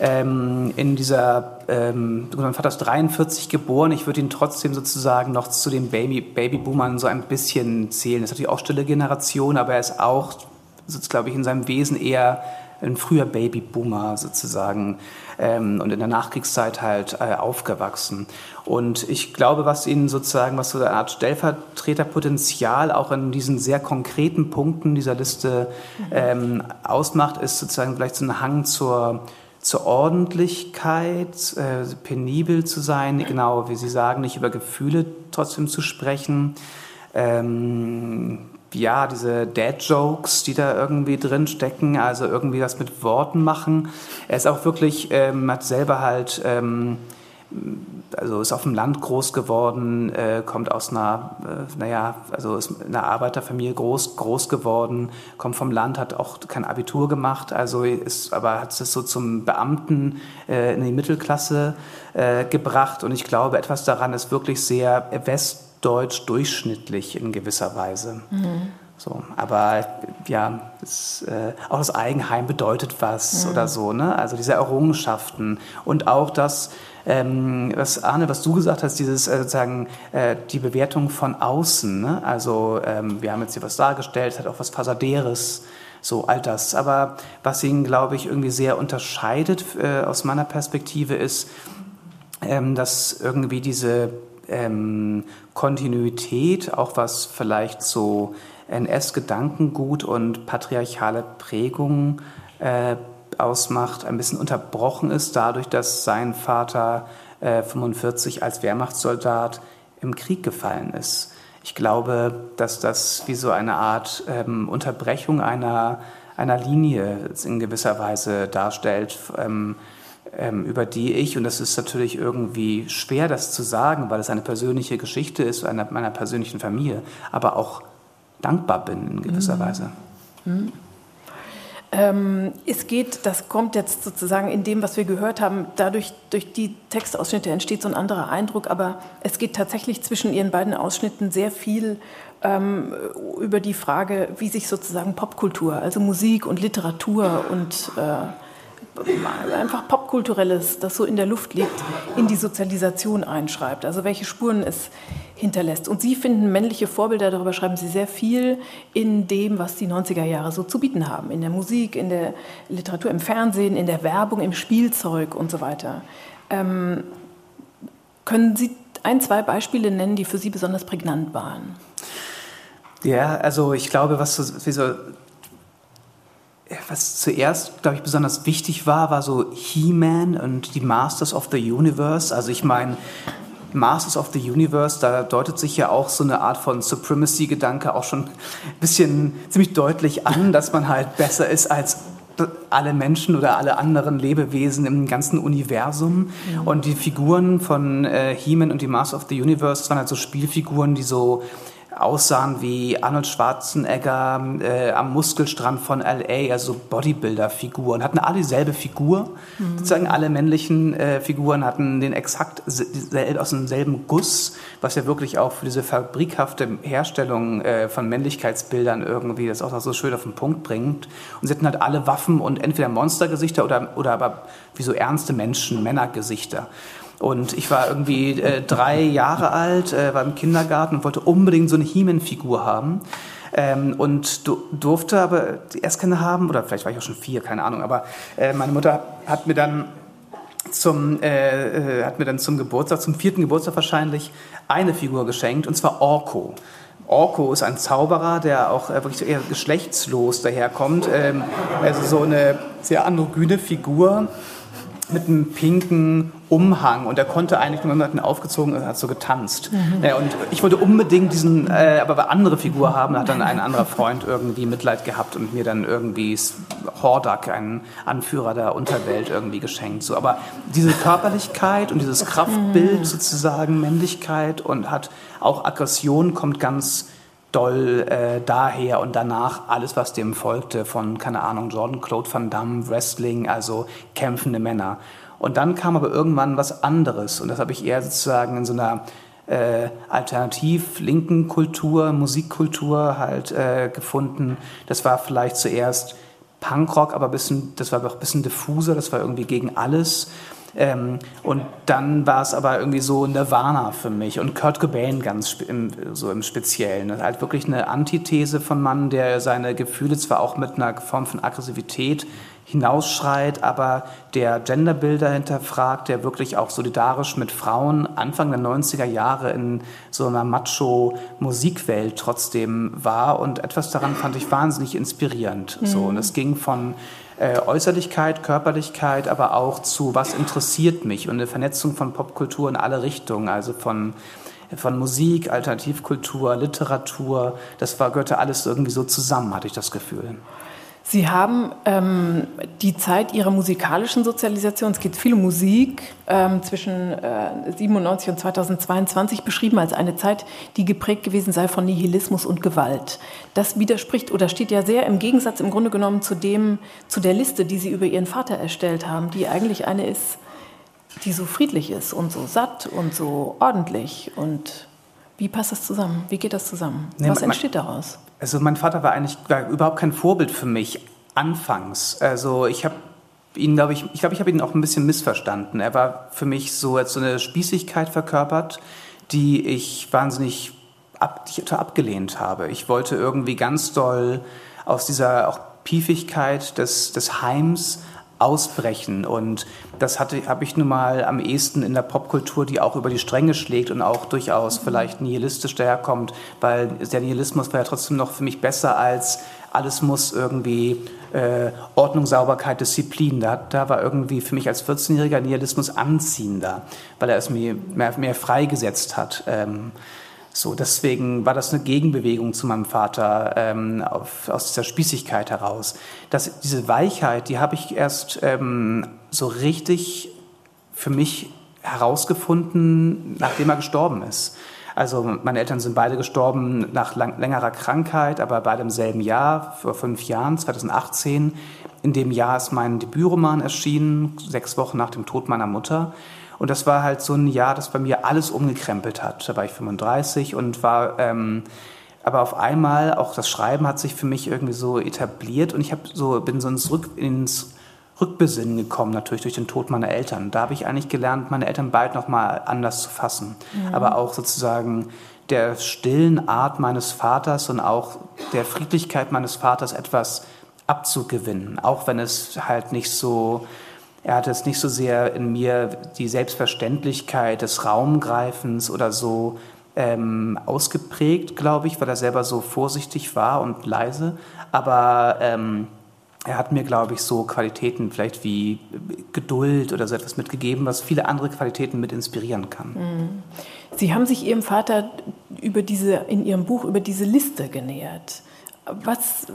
ähm, in dieser, ähm, mein Vater ist 43 geboren, ich würde ihn trotzdem sozusagen noch zu den Baby, Babyboomern so ein bisschen zählen. Das ist natürlich auch stille Generation, aber er ist auch, glaube ich, in seinem Wesen eher ein früher Babyboomer sozusagen ähm, und in der Nachkriegszeit halt äh, aufgewachsen. Und ich glaube, was ihn sozusagen, was so eine Art Stellvertreterpotenzial auch in diesen sehr konkreten Punkten dieser Liste ähm, ausmacht, ist sozusagen vielleicht so ein Hang zur zur Ordentlichkeit, äh, penibel zu sein, genau wie Sie sagen, nicht über Gefühle trotzdem zu sprechen. Ähm, ja, diese Dad-Jokes, die da irgendwie drin stecken, also irgendwie das mit Worten machen. Er ist auch wirklich, ähm, hat selber halt ähm, also ist auf dem Land groß geworden, äh, kommt aus einer, äh, naja, also ist in einer Arbeiterfamilie groß, groß geworden, kommt vom Land, hat auch kein Abitur gemacht, also ist, aber hat es so zum Beamten äh, in die Mittelklasse äh, gebracht und ich glaube, etwas daran ist wirklich sehr westdeutsch durchschnittlich in gewisser Weise. Mhm. So, aber ja, es, äh, auch das Eigenheim bedeutet was mhm. oder so, ne? Also diese Errungenschaften und auch das, ähm, was Arne, was du gesagt hast, dieses äh, sozusagen äh, die Bewertung von außen. Ne? Also ähm, wir haben jetzt hier was dargestellt, hat auch was Fasaderes, so all das. Aber was ihn, glaube ich, irgendwie sehr unterscheidet äh, aus meiner Perspektive ist, ähm, dass irgendwie diese ähm, Kontinuität, auch was vielleicht so NS-Gedankengut und patriarchale Prägungen äh, ausmacht, ein bisschen unterbrochen ist, dadurch, dass sein Vater äh, 45 als Wehrmachtssoldat im Krieg gefallen ist. Ich glaube, dass das wie so eine Art ähm, Unterbrechung einer, einer Linie in gewisser Weise darstellt, ähm, ähm, über die ich, und das ist natürlich irgendwie schwer, das zu sagen, weil es eine persönliche Geschichte ist, einer meiner persönlichen Familie, aber auch dankbar bin in gewisser mhm. Weise. Mhm. Ähm, es geht, das kommt jetzt sozusagen in dem, was wir gehört haben, dadurch durch die Textausschnitte entsteht so ein anderer Eindruck, aber es geht tatsächlich zwischen ihren beiden Ausschnitten sehr viel ähm, über die Frage, wie sich sozusagen Popkultur, also Musik und Literatur und äh, einfach Popkulturelles, das so in der Luft liegt, in die Sozialisation einschreibt. Also welche Spuren es hinterlässt. Und Sie finden männliche Vorbilder, darüber schreiben Sie sehr viel, in dem, was die 90er Jahre so zu bieten haben. In der Musik, in der Literatur, im Fernsehen, in der Werbung, im Spielzeug und so weiter. Ähm, können Sie ein, zwei Beispiele nennen, die für Sie besonders prägnant waren? Ja, also ich glaube, was so was zuerst, glaube ich, besonders wichtig war, war so He-Man und die Masters of the Universe. Also ich meine, Masters of the Universe, da deutet sich ja auch so eine Art von Supremacy-Gedanke auch schon ein bisschen ziemlich deutlich an, dass man halt besser ist als alle Menschen oder alle anderen Lebewesen im ganzen Universum. Mhm. Und die Figuren von äh, He-Man und die Masters of the Universe waren halt so Spielfiguren, die so aussahen wie Arnold Schwarzenegger äh, am Muskelstrand von LA, also Bodybuilder-Figuren, hatten alle dieselbe Figur. Mhm. Sozusagen alle männlichen äh, Figuren hatten den exakt aus demselben Guss, was ja wirklich auch für diese fabrikhafte Herstellung äh, von Männlichkeitsbildern irgendwie das auch so schön auf den Punkt bringt. Und sie hatten halt alle Waffen und entweder Monstergesichter oder, oder aber wie so ernste Menschen, Männergesichter. Und ich war irgendwie äh, drei Jahre alt, äh, war im Kindergarten und wollte unbedingt so eine He-Man-Figur haben. Ähm, und du, durfte aber erst keine haben, oder vielleicht war ich auch schon vier, keine Ahnung, aber äh, meine Mutter hat mir dann zum, äh, äh, hat mir dann zum Geburtstag, zum vierten Geburtstag wahrscheinlich, eine Figur geschenkt, und zwar Orko. Orko ist ein Zauberer, der auch äh, wirklich eher geschlechtslos daherkommt. Ähm, also so eine sehr androgyne Figur, mit einem pinken Umhang und er konnte eigentlich nur, man aufgezogen hat, so getanzt. Mhm. Ja, und ich wollte unbedingt diesen, äh, aber andere Figur haben, hat dann ein anderer Freund irgendwie Mitleid gehabt und mir dann irgendwie Hordak, einen Anführer der Unterwelt, irgendwie geschenkt. So, aber diese Körperlichkeit und dieses Kraftbild sozusagen, Männlichkeit und hat auch Aggression kommt ganz doll äh, daher und danach alles, was dem folgte, von, keine Ahnung, Jordan Claude Van Damme, Wrestling, also kämpfende Männer. Und dann kam aber irgendwann was anderes und das habe ich eher sozusagen in so einer äh, alternativ linken Kultur, Musikkultur halt äh, gefunden. Das war vielleicht zuerst Punkrock, aber bisschen, das war auch ein bisschen diffuser, das war irgendwie gegen alles. Ähm, und dann war es aber irgendwie so Nirvana für mich und Kurt Cobain ganz im, so im Speziellen. Das ist halt wirklich eine Antithese von Mann, der seine Gefühle zwar auch mit einer Form von Aggressivität hinausschreit, aber der Genderbilder hinterfragt, der wirklich auch solidarisch mit Frauen Anfang der 90er Jahre in so einer Macho-Musikwelt trotzdem war. Und etwas daran fand ich wahnsinnig inspirierend. Mhm. So, und es ging von äh, Äußerlichkeit, Körperlichkeit, aber auch zu was interessiert mich und eine Vernetzung von Popkultur in alle Richtungen, also von von Musik, Alternativkultur, Literatur, das war, gehörte alles irgendwie so zusammen, hatte ich das Gefühl. Sie haben ähm, die Zeit Ihrer musikalischen Sozialisation, es geht viel um Musik, ähm, zwischen äh, 97 und 2022 beschrieben als eine Zeit, die geprägt gewesen sei von Nihilismus und Gewalt. Das widerspricht oder steht ja sehr im Gegensatz im Grunde genommen zu dem, zu der Liste, die Sie über Ihren Vater erstellt haben, die eigentlich eine ist, die so friedlich ist und so satt und so ordentlich und wie passt das zusammen? Wie geht das zusammen? Nee, Was entsteht daraus? Also mein Vater war eigentlich war überhaupt kein Vorbild für mich anfangs. Also ich habe ihn, glaube ich, ich glaube, ich habe ihn auch ein bisschen missverstanden. Er war für mich so als so eine Spießigkeit verkörpert, die ich wahnsinnig ab, die abgelehnt habe. Ich wollte irgendwie ganz doll aus dieser auch Piefigkeit des, des Heims ausbrechen. Und das habe ich nun mal am ehesten in der Popkultur, die auch über die Stränge schlägt und auch durchaus vielleicht nihilistisch daherkommt, weil der Nihilismus war ja trotzdem noch für mich besser als alles muss irgendwie äh, Ordnung, Sauberkeit, Disziplin. Da, da war irgendwie für mich als 14-jähriger Nihilismus anziehender, weil er es mir mehr, mehr freigesetzt hat. Ähm, so, deswegen war das eine Gegenbewegung zu meinem Vater ähm, auf, aus dieser Spießigkeit heraus. Das, diese Weichheit, die habe ich erst ähm, so richtig für mich herausgefunden, nachdem er gestorben ist. Also meine Eltern sind beide gestorben nach lang, längerer Krankheit, aber beide im selben Jahr, vor fünf Jahren, 2018. In dem Jahr ist mein Debütroman erschienen, sechs Wochen nach dem Tod meiner Mutter. Und das war halt so ein Jahr, das bei mir alles umgekrempelt hat. Da war ich 35 und war, ähm, aber auf einmal, auch das Schreiben hat sich für mich irgendwie so etabliert und ich hab so, bin so ins, Rück, ins Rückbesinnen gekommen, natürlich durch den Tod meiner Eltern. Da habe ich eigentlich gelernt, meine Eltern bald nochmal anders zu fassen. Mhm. Aber auch sozusagen der stillen Art meines Vaters und auch der Friedlichkeit meines Vaters etwas abzugewinnen, auch wenn es halt nicht so er hatte es nicht so sehr in mir die Selbstverständlichkeit des Raumgreifens oder so ähm, ausgeprägt, glaube ich, weil er selber so vorsichtig war und leise. Aber ähm, er hat mir, glaube ich, so Qualitäten vielleicht wie Geduld oder so etwas mitgegeben, was viele andere Qualitäten mit inspirieren kann. Mhm. Sie haben sich Ihrem Vater über diese, in Ihrem Buch über diese Liste genähert. Was,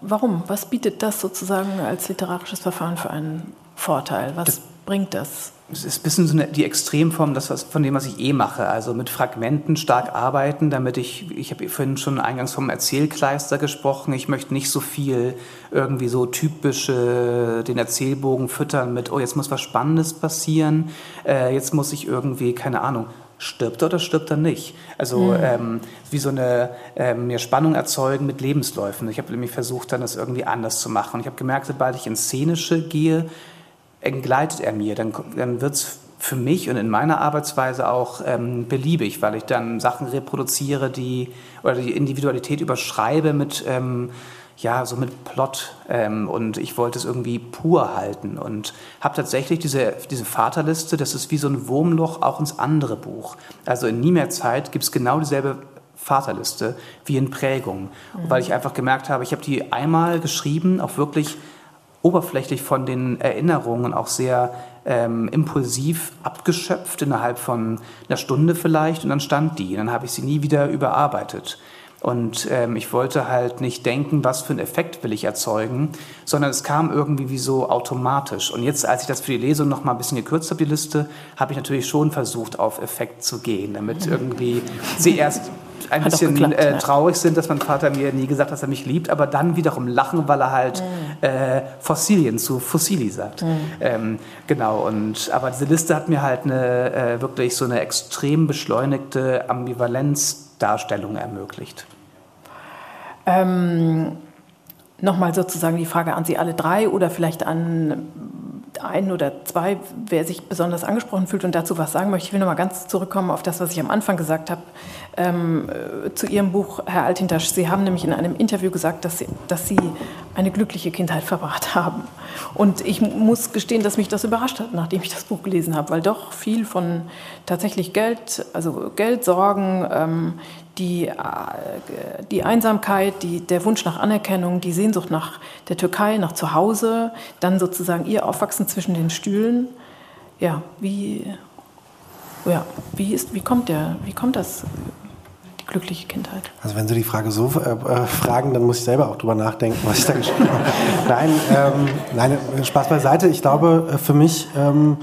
warum? Was bietet das sozusagen als literarisches Verfahren für einen Vorteil? Was das, bringt das? Es ist ein bisschen so eine, die Extremform das, was, von dem, was ich eh mache. Also mit Fragmenten stark arbeiten, damit ich, ich habe vorhin schon eingangs vom Erzählkleister gesprochen. Ich möchte nicht so viel irgendwie so typische, den Erzählbogen füttern mit, oh, jetzt muss was Spannendes passieren, äh, jetzt muss ich irgendwie, keine Ahnung, stirbt er oder stirbt er nicht? Also mhm. ähm, wie so eine ähm, mehr Spannung erzeugen mit Lebensläufen. Ich habe nämlich versucht, dann das irgendwie anders zu machen. Und ich habe gemerkt, sobald ich ins Szenische gehe, entgleitet er mir. Dann, dann wird es für mich und in meiner Arbeitsweise auch ähm, beliebig, weil ich dann Sachen reproduziere, die oder die Individualität überschreibe mit ähm, ja so mit Plot ähm, und ich wollte es irgendwie pur halten und habe tatsächlich diese diese Vaterliste. Das ist wie so ein Wurmloch auch ins andere Buch. Also in Nie mehr Zeit gibt es genau dieselbe Vaterliste wie in Prägung, mhm. weil ich einfach gemerkt habe, ich habe die einmal geschrieben, auch wirklich oberflächlich von den Erinnerungen auch sehr ähm, impulsiv abgeschöpft innerhalb von einer Stunde vielleicht und dann stand die. Und dann habe ich sie nie wieder überarbeitet. Und ähm, ich wollte halt nicht denken, was für einen Effekt will ich erzeugen, sondern es kam irgendwie wie so automatisch. Und jetzt, als ich das für die Lesung noch mal ein bisschen gekürzt habe, die Liste, habe ich natürlich schon versucht, auf Effekt zu gehen, damit <laughs> irgendwie sie erst ein Hat bisschen geklappt, äh, traurig sind, dass mein Vater mir nie gesagt hat, dass er mich liebt, aber dann wiederum lachen, weil er halt mhm. äh, Fossilien zu Fossili sagt. Mhm. Ähm, genau, und aber diese Liste hat mir halt eine äh, wirklich so eine extrem beschleunigte Ambivalenzdarstellung ermöglicht. Ähm, Nochmal sozusagen die Frage an Sie alle drei oder vielleicht an einen oder zwei, wer sich besonders angesprochen fühlt und dazu was sagen möchte. Ich will nochmal ganz zurückkommen auf das, was ich am Anfang gesagt habe ähm, äh, zu Ihrem Buch, Herr Altintasch. Sie haben nämlich in einem Interview gesagt, dass Sie, dass Sie eine glückliche Kindheit verbracht <laughs> haben. Und ich muss gestehen, dass mich das überrascht hat, nachdem ich das Buch gelesen habe, weil doch viel von tatsächlich Geld, also Geldsorgen, ähm, die, äh, die Einsamkeit, die, der Wunsch nach Anerkennung, die Sehnsucht nach der Türkei, nach Zuhause, dann sozusagen ihr Aufwachsen zwischen den Stühlen. Ja, wie, ja, wie, ist, wie, kommt, der, wie kommt das, die glückliche Kindheit? Also wenn Sie die Frage so äh, äh fragen, dann muss ich selber auch drüber nachdenken, was ich da geschrieben habe. <laughs> Nein, ähm, nein, Spaß beiseite. Ich glaube, äh, für mich ähm,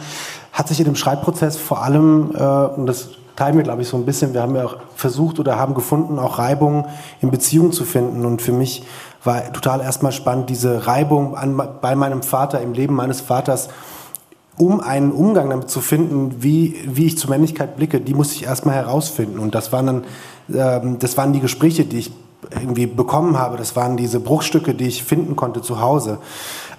hat sich in dem Schreibprozess vor allem, äh, und das teilen wir, glaube ich, so ein bisschen. Wir haben ja auch versucht oder haben gefunden, auch Reibung in Beziehung zu finden. Und für mich war total erstmal spannend, diese Reibung an, bei meinem Vater, im Leben meines Vaters, um einen Umgang damit zu finden, wie, wie ich zur Männlichkeit blicke, die musste ich erstmal herausfinden. Und das waren dann, ähm, das waren die Gespräche, die ich irgendwie bekommen habe. Das waren diese Bruchstücke, die ich finden konnte zu Hause.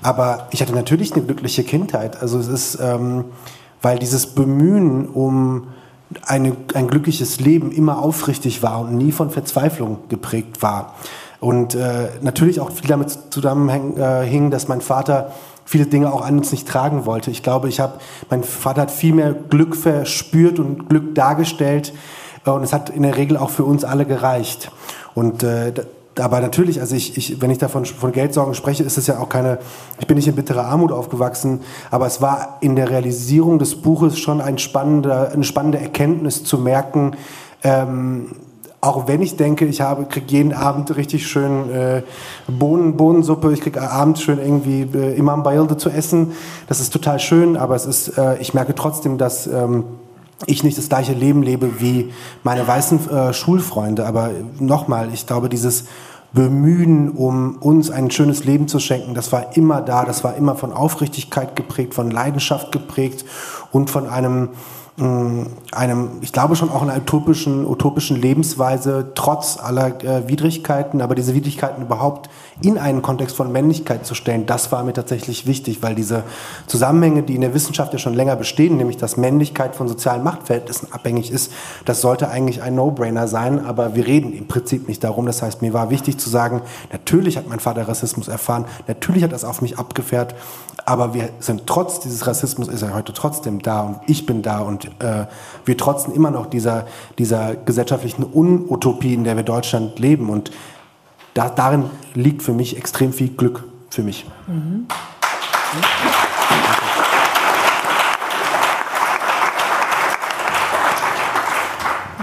Aber ich hatte natürlich eine glückliche Kindheit. Also es ist, ähm, weil dieses Bemühen um eine, ein glückliches Leben immer aufrichtig war und nie von Verzweiflung geprägt war. Und äh, natürlich auch viel damit zusammenhing, äh, dass mein Vater viele Dinge auch an uns nicht tragen wollte. Ich glaube, ich habe, mein Vater hat viel mehr Glück verspürt und Glück dargestellt äh, und es hat in der Regel auch für uns alle gereicht. Und äh, aber natürlich, also ich, ich, wenn ich davon von Geldsorgen spreche, ist es ja auch keine, ich bin nicht in bitterer Armut aufgewachsen, aber es war in der Realisierung des Buches schon ein spannender, eine spannende Erkenntnis zu merken, ähm, auch wenn ich denke, ich habe, kriege jeden Abend richtig schön äh, Bohnen, Bohnensuppe, ich kriege abends schön irgendwie äh, Imam Bayilde zu essen. Das ist total schön, aber es ist, äh, ich merke trotzdem, dass ähm, ich nicht das gleiche Leben lebe wie meine weißen äh, Schulfreunde. Aber nochmal, ich glaube, dieses Bemühen, um uns ein schönes Leben zu schenken, das war immer da, das war immer von Aufrichtigkeit geprägt, von Leidenschaft geprägt und von einem einem, ich glaube schon auch einer utopischen, utopischen Lebensweise, trotz aller äh, Widrigkeiten, aber diese Widrigkeiten überhaupt in einen Kontext von Männlichkeit zu stellen, das war mir tatsächlich wichtig, weil diese Zusammenhänge, die in der Wissenschaft ja schon länger bestehen, nämlich dass Männlichkeit von sozialen Machtverhältnissen abhängig ist, das sollte eigentlich ein No-Brainer sein, aber wir reden im Prinzip nicht darum. Das heißt, mir war wichtig zu sagen, natürlich hat mein Vater Rassismus erfahren, natürlich hat das auf mich abgefährt, aber wir sind trotz dieses Rassismus ist er heute trotzdem da und ich bin da und äh, wir trotzen immer noch dieser, dieser gesellschaftlichen Unutopie, in der wir Deutschland leben. Und da, darin liegt für mich extrem viel Glück für mich. Mhm.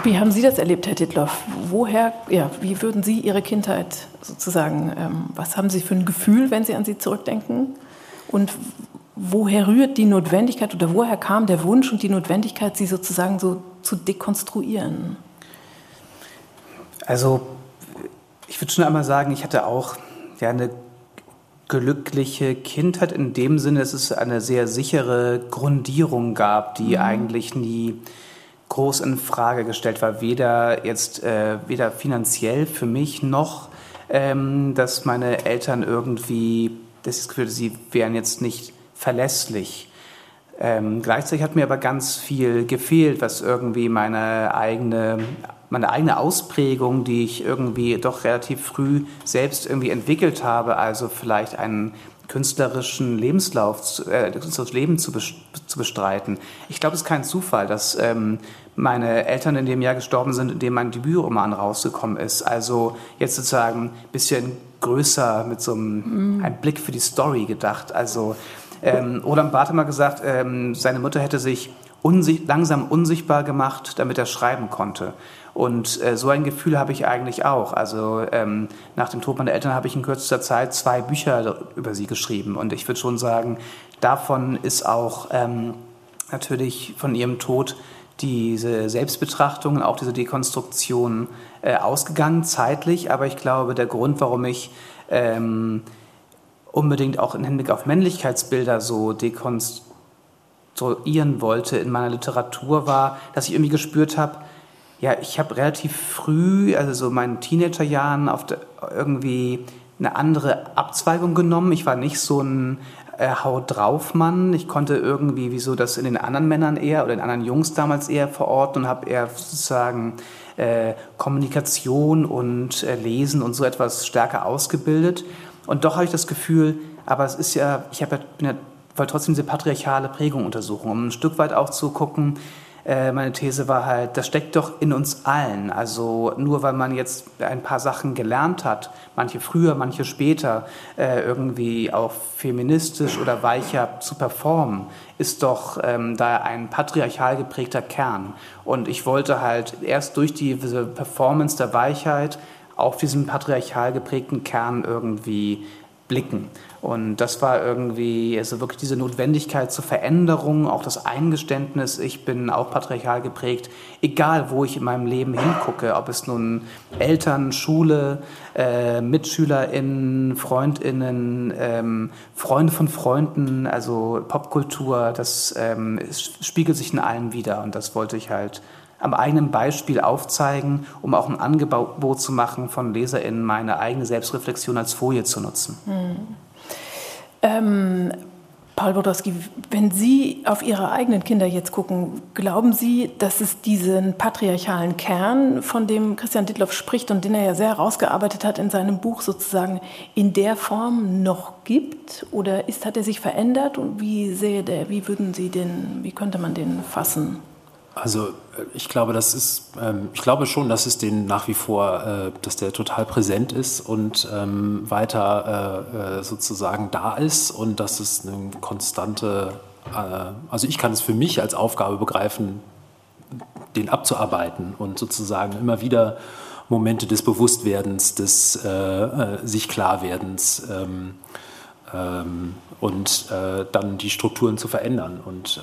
Wie haben Sie das erlebt, Herr Dittloff? Woher, ja, wie würden Sie Ihre Kindheit sozusagen, ähm, was haben Sie für ein Gefühl, wenn Sie an sie zurückdenken? Und woher rührt die Notwendigkeit oder woher kam der Wunsch und die Notwendigkeit, sie sozusagen so zu dekonstruieren? Also, ich würde schon einmal sagen, ich hatte auch ja, eine glückliche Kindheit in dem Sinne, dass es eine sehr sichere Grundierung gab, die mhm. eigentlich nie groß in Frage gestellt war, weder jetzt äh, weder finanziell für mich noch, ähm, dass meine Eltern irgendwie das Gefühl, sie wären jetzt nicht verlässlich. Ähm, gleichzeitig hat mir aber ganz viel gefehlt, was irgendwie meine eigene meine eigene Ausprägung, die ich irgendwie doch relativ früh selbst irgendwie entwickelt habe, also vielleicht einen künstlerischen Lebenslauf, äh, künstlerisches Leben zu, zu bestreiten. Ich glaube, es ist kein Zufall, dass ähm, meine Eltern in dem Jahr gestorben sind, in dem mein Debütroman rausgekommen ist. Also jetzt sozusagen ein bisschen größer mit so einem, mm. einem Blick für die Story gedacht. Also ähm, Roland Barth hat mal gesagt, ähm, seine Mutter hätte sich unsicht langsam unsichtbar gemacht, damit er schreiben konnte. Und äh, so ein Gefühl habe ich eigentlich auch. Also ähm, nach dem Tod meiner Eltern habe ich in kürzester Zeit zwei Bücher über sie geschrieben. Und ich würde schon sagen, davon ist auch ähm, natürlich von ihrem Tod diese Selbstbetrachtung, auch diese Dekonstruktion äh, ausgegangen, zeitlich. Aber ich glaube, der Grund, warum ich ähm, unbedingt auch im Hinblick auf Männlichkeitsbilder so dekonstruieren wollte in meiner Literatur, war, dass ich irgendwie gespürt habe, ja, ich habe relativ früh, also so meinen Teenagerjahren, auf irgendwie eine andere Abzweigung genommen. Ich war nicht so ein äh, Haut drauf Mann. Ich konnte irgendwie, wieso das in den anderen Männern eher oder in anderen Jungs damals eher verorten und habe eher sozusagen äh, Kommunikation und äh, Lesen und so etwas stärker ausgebildet. Und doch habe ich das Gefühl, aber es ist ja, ich habe ja, bin ja, wollte trotzdem diese patriarchale Prägung untersuchen, um ein Stück weit auch zu gucken, äh, meine These war halt, das steckt doch in uns allen. Also nur weil man jetzt ein paar Sachen gelernt hat, manche früher, manche später, äh, irgendwie auch feministisch oder weicher zu performen, ist doch ähm, da ein patriarchal geprägter Kern. Und ich wollte halt erst durch diese Performance der Weichheit auf diesen patriarchal geprägten Kern irgendwie blicken. Und das war irgendwie, also wirklich diese Notwendigkeit zur Veränderung, auch das Eingeständnis, ich bin auch patriarchal geprägt, egal wo ich in meinem Leben hingucke, ob es nun Eltern, Schule, äh, MitschülerInnen, FreundInnen, ähm, Freunde von Freunden, also Popkultur, das ähm, spiegelt sich in allem wieder und das wollte ich halt am eigenen Beispiel aufzeigen, um auch ein Angebot zu machen von LeserInnen, meine eigene Selbstreflexion als Folie zu nutzen. Hm. Ähm, Paul Bodowski, wenn Sie auf Ihre eigenen Kinder jetzt gucken, glauben Sie, dass es diesen patriarchalen Kern, von dem Christian Dittloff spricht und den er ja sehr herausgearbeitet hat in seinem Buch sozusagen, in der Form noch gibt? Oder ist, hat er sich verändert? Und wie sehe der, wie würden Sie den, wie könnte man den fassen? Also ich glaube, das ist, ähm, ich glaube schon, dass es den nach wie vor, äh, dass der total präsent ist und ähm, weiter äh, sozusagen da ist und dass es eine konstante, also ich kann es für mich als Aufgabe begreifen, den abzuarbeiten und sozusagen immer wieder Momente des Bewusstwerdens, des äh, sich Klarwerdens ähm, und äh, dann die Strukturen zu verändern. Und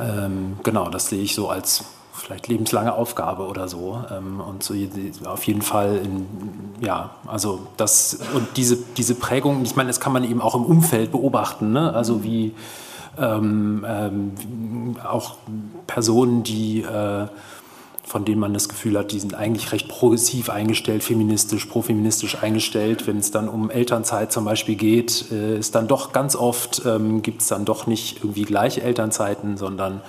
ähm, genau, das sehe ich so als vielleicht lebenslange Aufgabe oder so. Ähm, und so auf jeden Fall, in, ja, also das und diese, diese Prägung, ich meine, das kann man eben auch im Umfeld beobachten, ne? also wie ähm, ähm, auch Personen, die äh, von denen man das Gefühl hat, die sind eigentlich recht progressiv eingestellt, feministisch, profeministisch eingestellt. Wenn es dann um Elternzeit zum Beispiel geht, äh, ist dann doch ganz oft, ähm, gibt es dann doch nicht irgendwie gleiche Elternzeiten, sondern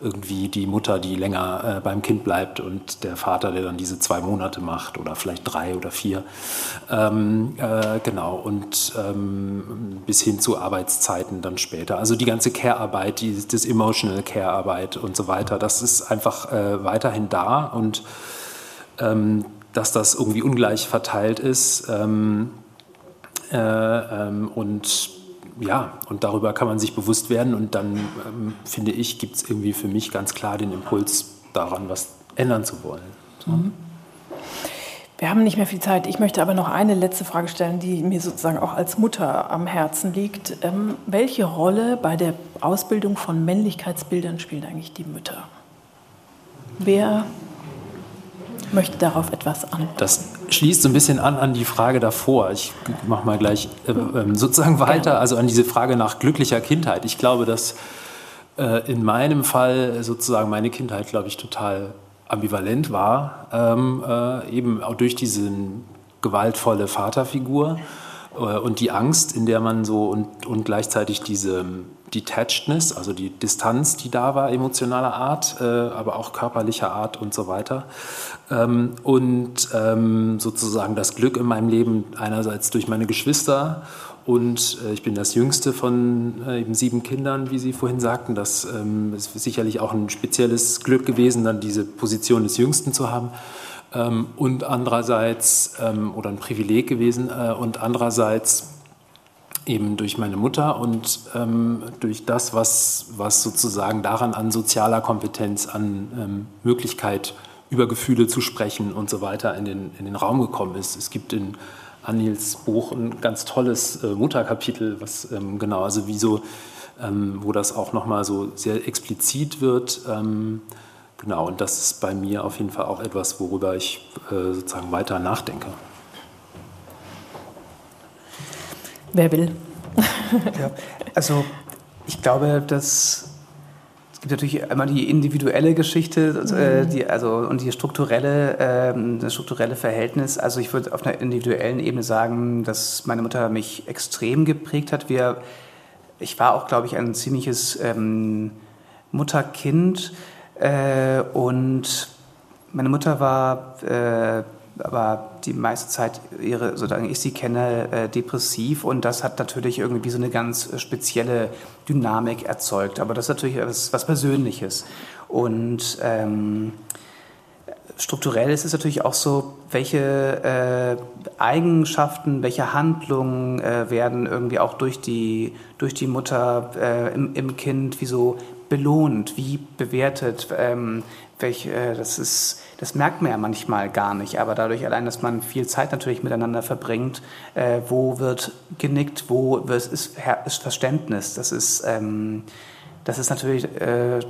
irgendwie die Mutter, die länger äh, beim Kind bleibt und der Vater, der dann diese zwei Monate macht oder vielleicht drei oder vier. Ähm, äh, genau, und ähm, bis hin zu Arbeitszeiten dann später. Also die ganze Care-Arbeit, das Emotional Care-Arbeit und so weiter, das ist einfach äh, weiterhin da und ähm, dass das irgendwie ungleich verteilt ist. Ähm, äh, ähm, und ja, und darüber kann man sich bewusst werden und dann, ähm, finde ich, gibt es irgendwie für mich ganz klar den Impuls daran, was ändern zu wollen. So. Mhm. Wir haben nicht mehr viel Zeit. Ich möchte aber noch eine letzte Frage stellen, die mir sozusagen auch als Mutter am Herzen liegt. Ähm, welche Rolle bei der Ausbildung von Männlichkeitsbildern spielen eigentlich die Mütter? Wer möchte darauf etwas an. Das schließt so ein bisschen an an die Frage davor. Ich mache mal gleich äh, äh, sozusagen weiter, also an diese Frage nach glücklicher Kindheit. Ich glaube, dass äh, in meinem Fall sozusagen meine Kindheit, glaube ich, total ambivalent war, ähm, äh, eben auch durch diese gewaltvolle Vaterfigur und die Angst, in der man so und, und gleichzeitig diese Detachedness, also die Distanz, die da war, emotionaler Art, äh, aber auch körperlicher Art und so weiter. Ähm, und ähm, sozusagen das Glück in meinem Leben einerseits durch meine Geschwister und äh, ich bin das jüngste von äh, eben sieben Kindern, wie Sie vorhin sagten. Das ähm, ist sicherlich auch ein spezielles Glück gewesen, dann diese Position des Jüngsten zu haben. Ähm, und andererseits, ähm, oder ein Privileg gewesen, äh, und andererseits eben durch meine Mutter und ähm, durch das, was, was sozusagen daran an sozialer Kompetenz, an ähm, Möglichkeit, über Gefühle zu sprechen und so weiter in den, in den Raum gekommen ist. Es gibt in Anils Buch ein ganz tolles äh, Mutterkapitel, was ähm, genau, also wie so, ähm, wo das auch nochmal so sehr explizit wird. Genau, und das ist bei mir auf jeden Fall auch etwas, worüber ich äh, sozusagen weiter nachdenke. Wer will? ja, also ich glaube, dass es gibt natürlich einmal die individuelle Geschichte äh, mhm. die, also, und die strukturelle, äh, das strukturelle Verhältnis. Also ich würde auf einer individuellen Ebene sagen, dass meine Mutter mich extrem geprägt hat. Wir, ich war auch, glaube ich, ein ziemliches ähm, Mutterkind äh, und meine Mutter war äh, aber die meiste Zeit ihre, solange ich sie kenne, äh, depressiv und das hat natürlich irgendwie so eine ganz spezielle Dynamik erzeugt. Aber das ist natürlich was, was Persönliches. Und ähm, strukturell ist es natürlich auch so, welche äh, Eigenschaften, welche Handlungen äh, werden irgendwie auch durch die, durch die Mutter äh, im, im, Kind wie so belohnt, wie bewertet, ähm, welche, äh, das ist das merkt man ja manchmal gar nicht, aber dadurch allein, dass man viel Zeit natürlich miteinander verbringt, äh, wo wird genickt, wo ist, ist, ist Verständnis, das ist, ähm, das ist natürlich äh,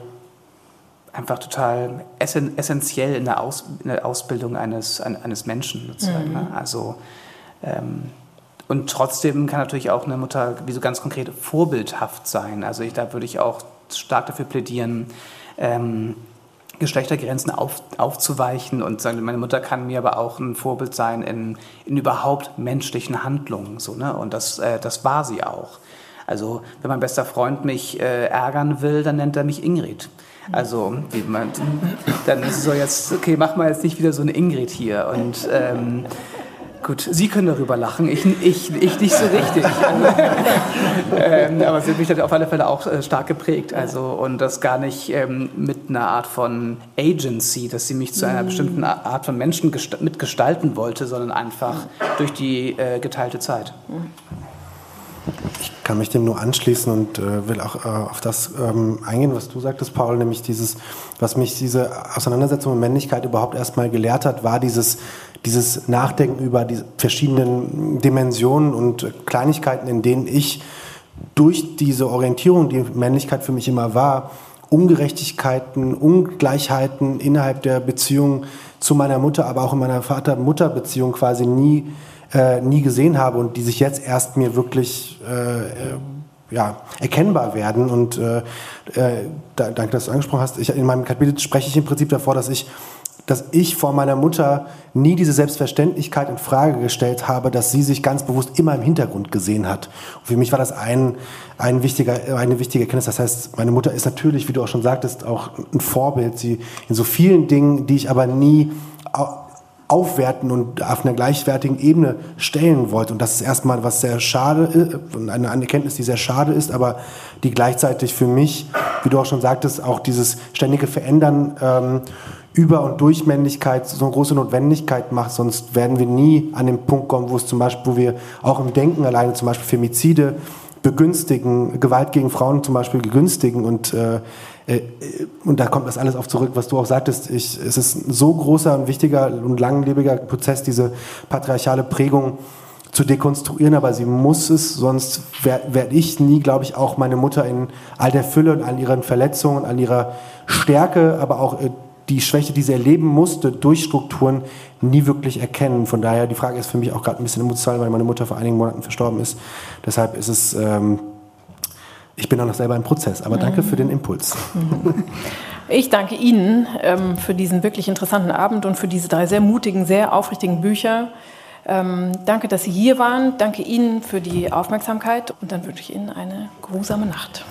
einfach total essen, essentiell in der, Aus, in der Ausbildung eines, eines Menschen sozusagen. Mhm. Ne? Also ähm, und trotzdem kann natürlich auch eine Mutter wie so ganz konkret vorbildhaft sein. Also ich, da würde ich auch stark dafür plädieren, ähm, Geschlechtergrenzen auf, aufzuweichen und sagen, meine Mutter kann mir aber auch ein Vorbild sein in, in überhaupt menschlichen Handlungen. So, ne? Und das, äh, das war sie auch. Also wenn mein bester Freund mich äh, ärgern will, dann nennt er mich Ingrid. Also wie man, dann ist es so jetzt, okay, mach mal jetzt nicht wieder so eine Ingrid hier. Und ähm, Gut, Sie können darüber lachen, ich, ich, ich nicht so richtig. <laughs> ähm, aber sie hat mich auf alle Fälle auch äh, stark geprägt. Also, und das gar nicht ähm, mit einer Art von Agency, dass sie mich zu einer bestimmten Art von Menschen mitgestalten wollte, sondern einfach durch die äh, geteilte Zeit. Ich kann mich dem nur anschließen und äh, will auch äh, auf das ähm, eingehen, was du sagtest, Paul, nämlich dieses, was mich diese Auseinandersetzung mit Männlichkeit überhaupt erstmal gelehrt hat, war dieses dieses Nachdenken über die verschiedenen Dimensionen und Kleinigkeiten, in denen ich durch diese Orientierung, die Männlichkeit für mich immer war, Ungerechtigkeiten, Ungleichheiten innerhalb der Beziehung zu meiner Mutter, aber auch in meiner Vater-Mutter-Beziehung quasi nie, äh, nie gesehen habe und die sich jetzt erst mir wirklich äh, äh ja, erkennbar werden. Und äh, äh, danke, dass du angesprochen hast. Ich, in meinem Kapitel spreche ich im Prinzip davor, dass ich dass ich vor meiner Mutter nie diese Selbstverständlichkeit in Frage gestellt habe, dass sie sich ganz bewusst immer im Hintergrund gesehen hat. Und für mich war das ein, ein wichtiger, eine wichtige Erkenntnis. Das heißt, meine Mutter ist natürlich, wie du auch schon sagtest, auch ein Vorbild. Sie in so vielen Dingen, die ich aber nie aufwerten und auf einer gleichwertigen Ebene stellen wollte. Und das ist erstmal was sehr schade, äh, eine Erkenntnis, die sehr schade ist, aber die gleichzeitig für mich, wie du auch schon sagtest, auch dieses ständige Verändern ähm, über- und Durchmännlichkeit so eine große Notwendigkeit macht, sonst werden wir nie an den Punkt kommen, wo es zum Beispiel, wo wir auch im Denken alleine zum Beispiel Femizide begünstigen, Gewalt gegen Frauen zum Beispiel begünstigen und äh, äh, und da kommt das alles auf zurück, was du auch sagtest. Ich, es ist ein so großer und wichtiger und langlebiger Prozess, diese patriarchale Prägung zu dekonstruieren, aber sie muss es, sonst werde werd ich nie, glaube ich, auch meine Mutter in all der Fülle und all ihren Verletzungen, all ihrer Stärke, aber auch äh, die Schwäche, die sie erleben musste durch Strukturen, nie wirklich erkennen. Von daher, die Frage ist für mich auch gerade ein bisschen emotional, weil meine Mutter vor einigen Monaten verstorben ist. Deshalb ist es, ähm, ich bin auch noch selber im Prozess. Aber danke für den Impuls. <laughs> Ich danke Ihnen ähm, für diesen wirklich interessanten Abend und für diese drei sehr mutigen, sehr aufrichtigen Bücher. Ähm, danke, dass Sie hier waren. Danke Ihnen für die Aufmerksamkeit und dann wünsche ich Ihnen eine geruhsame Nacht.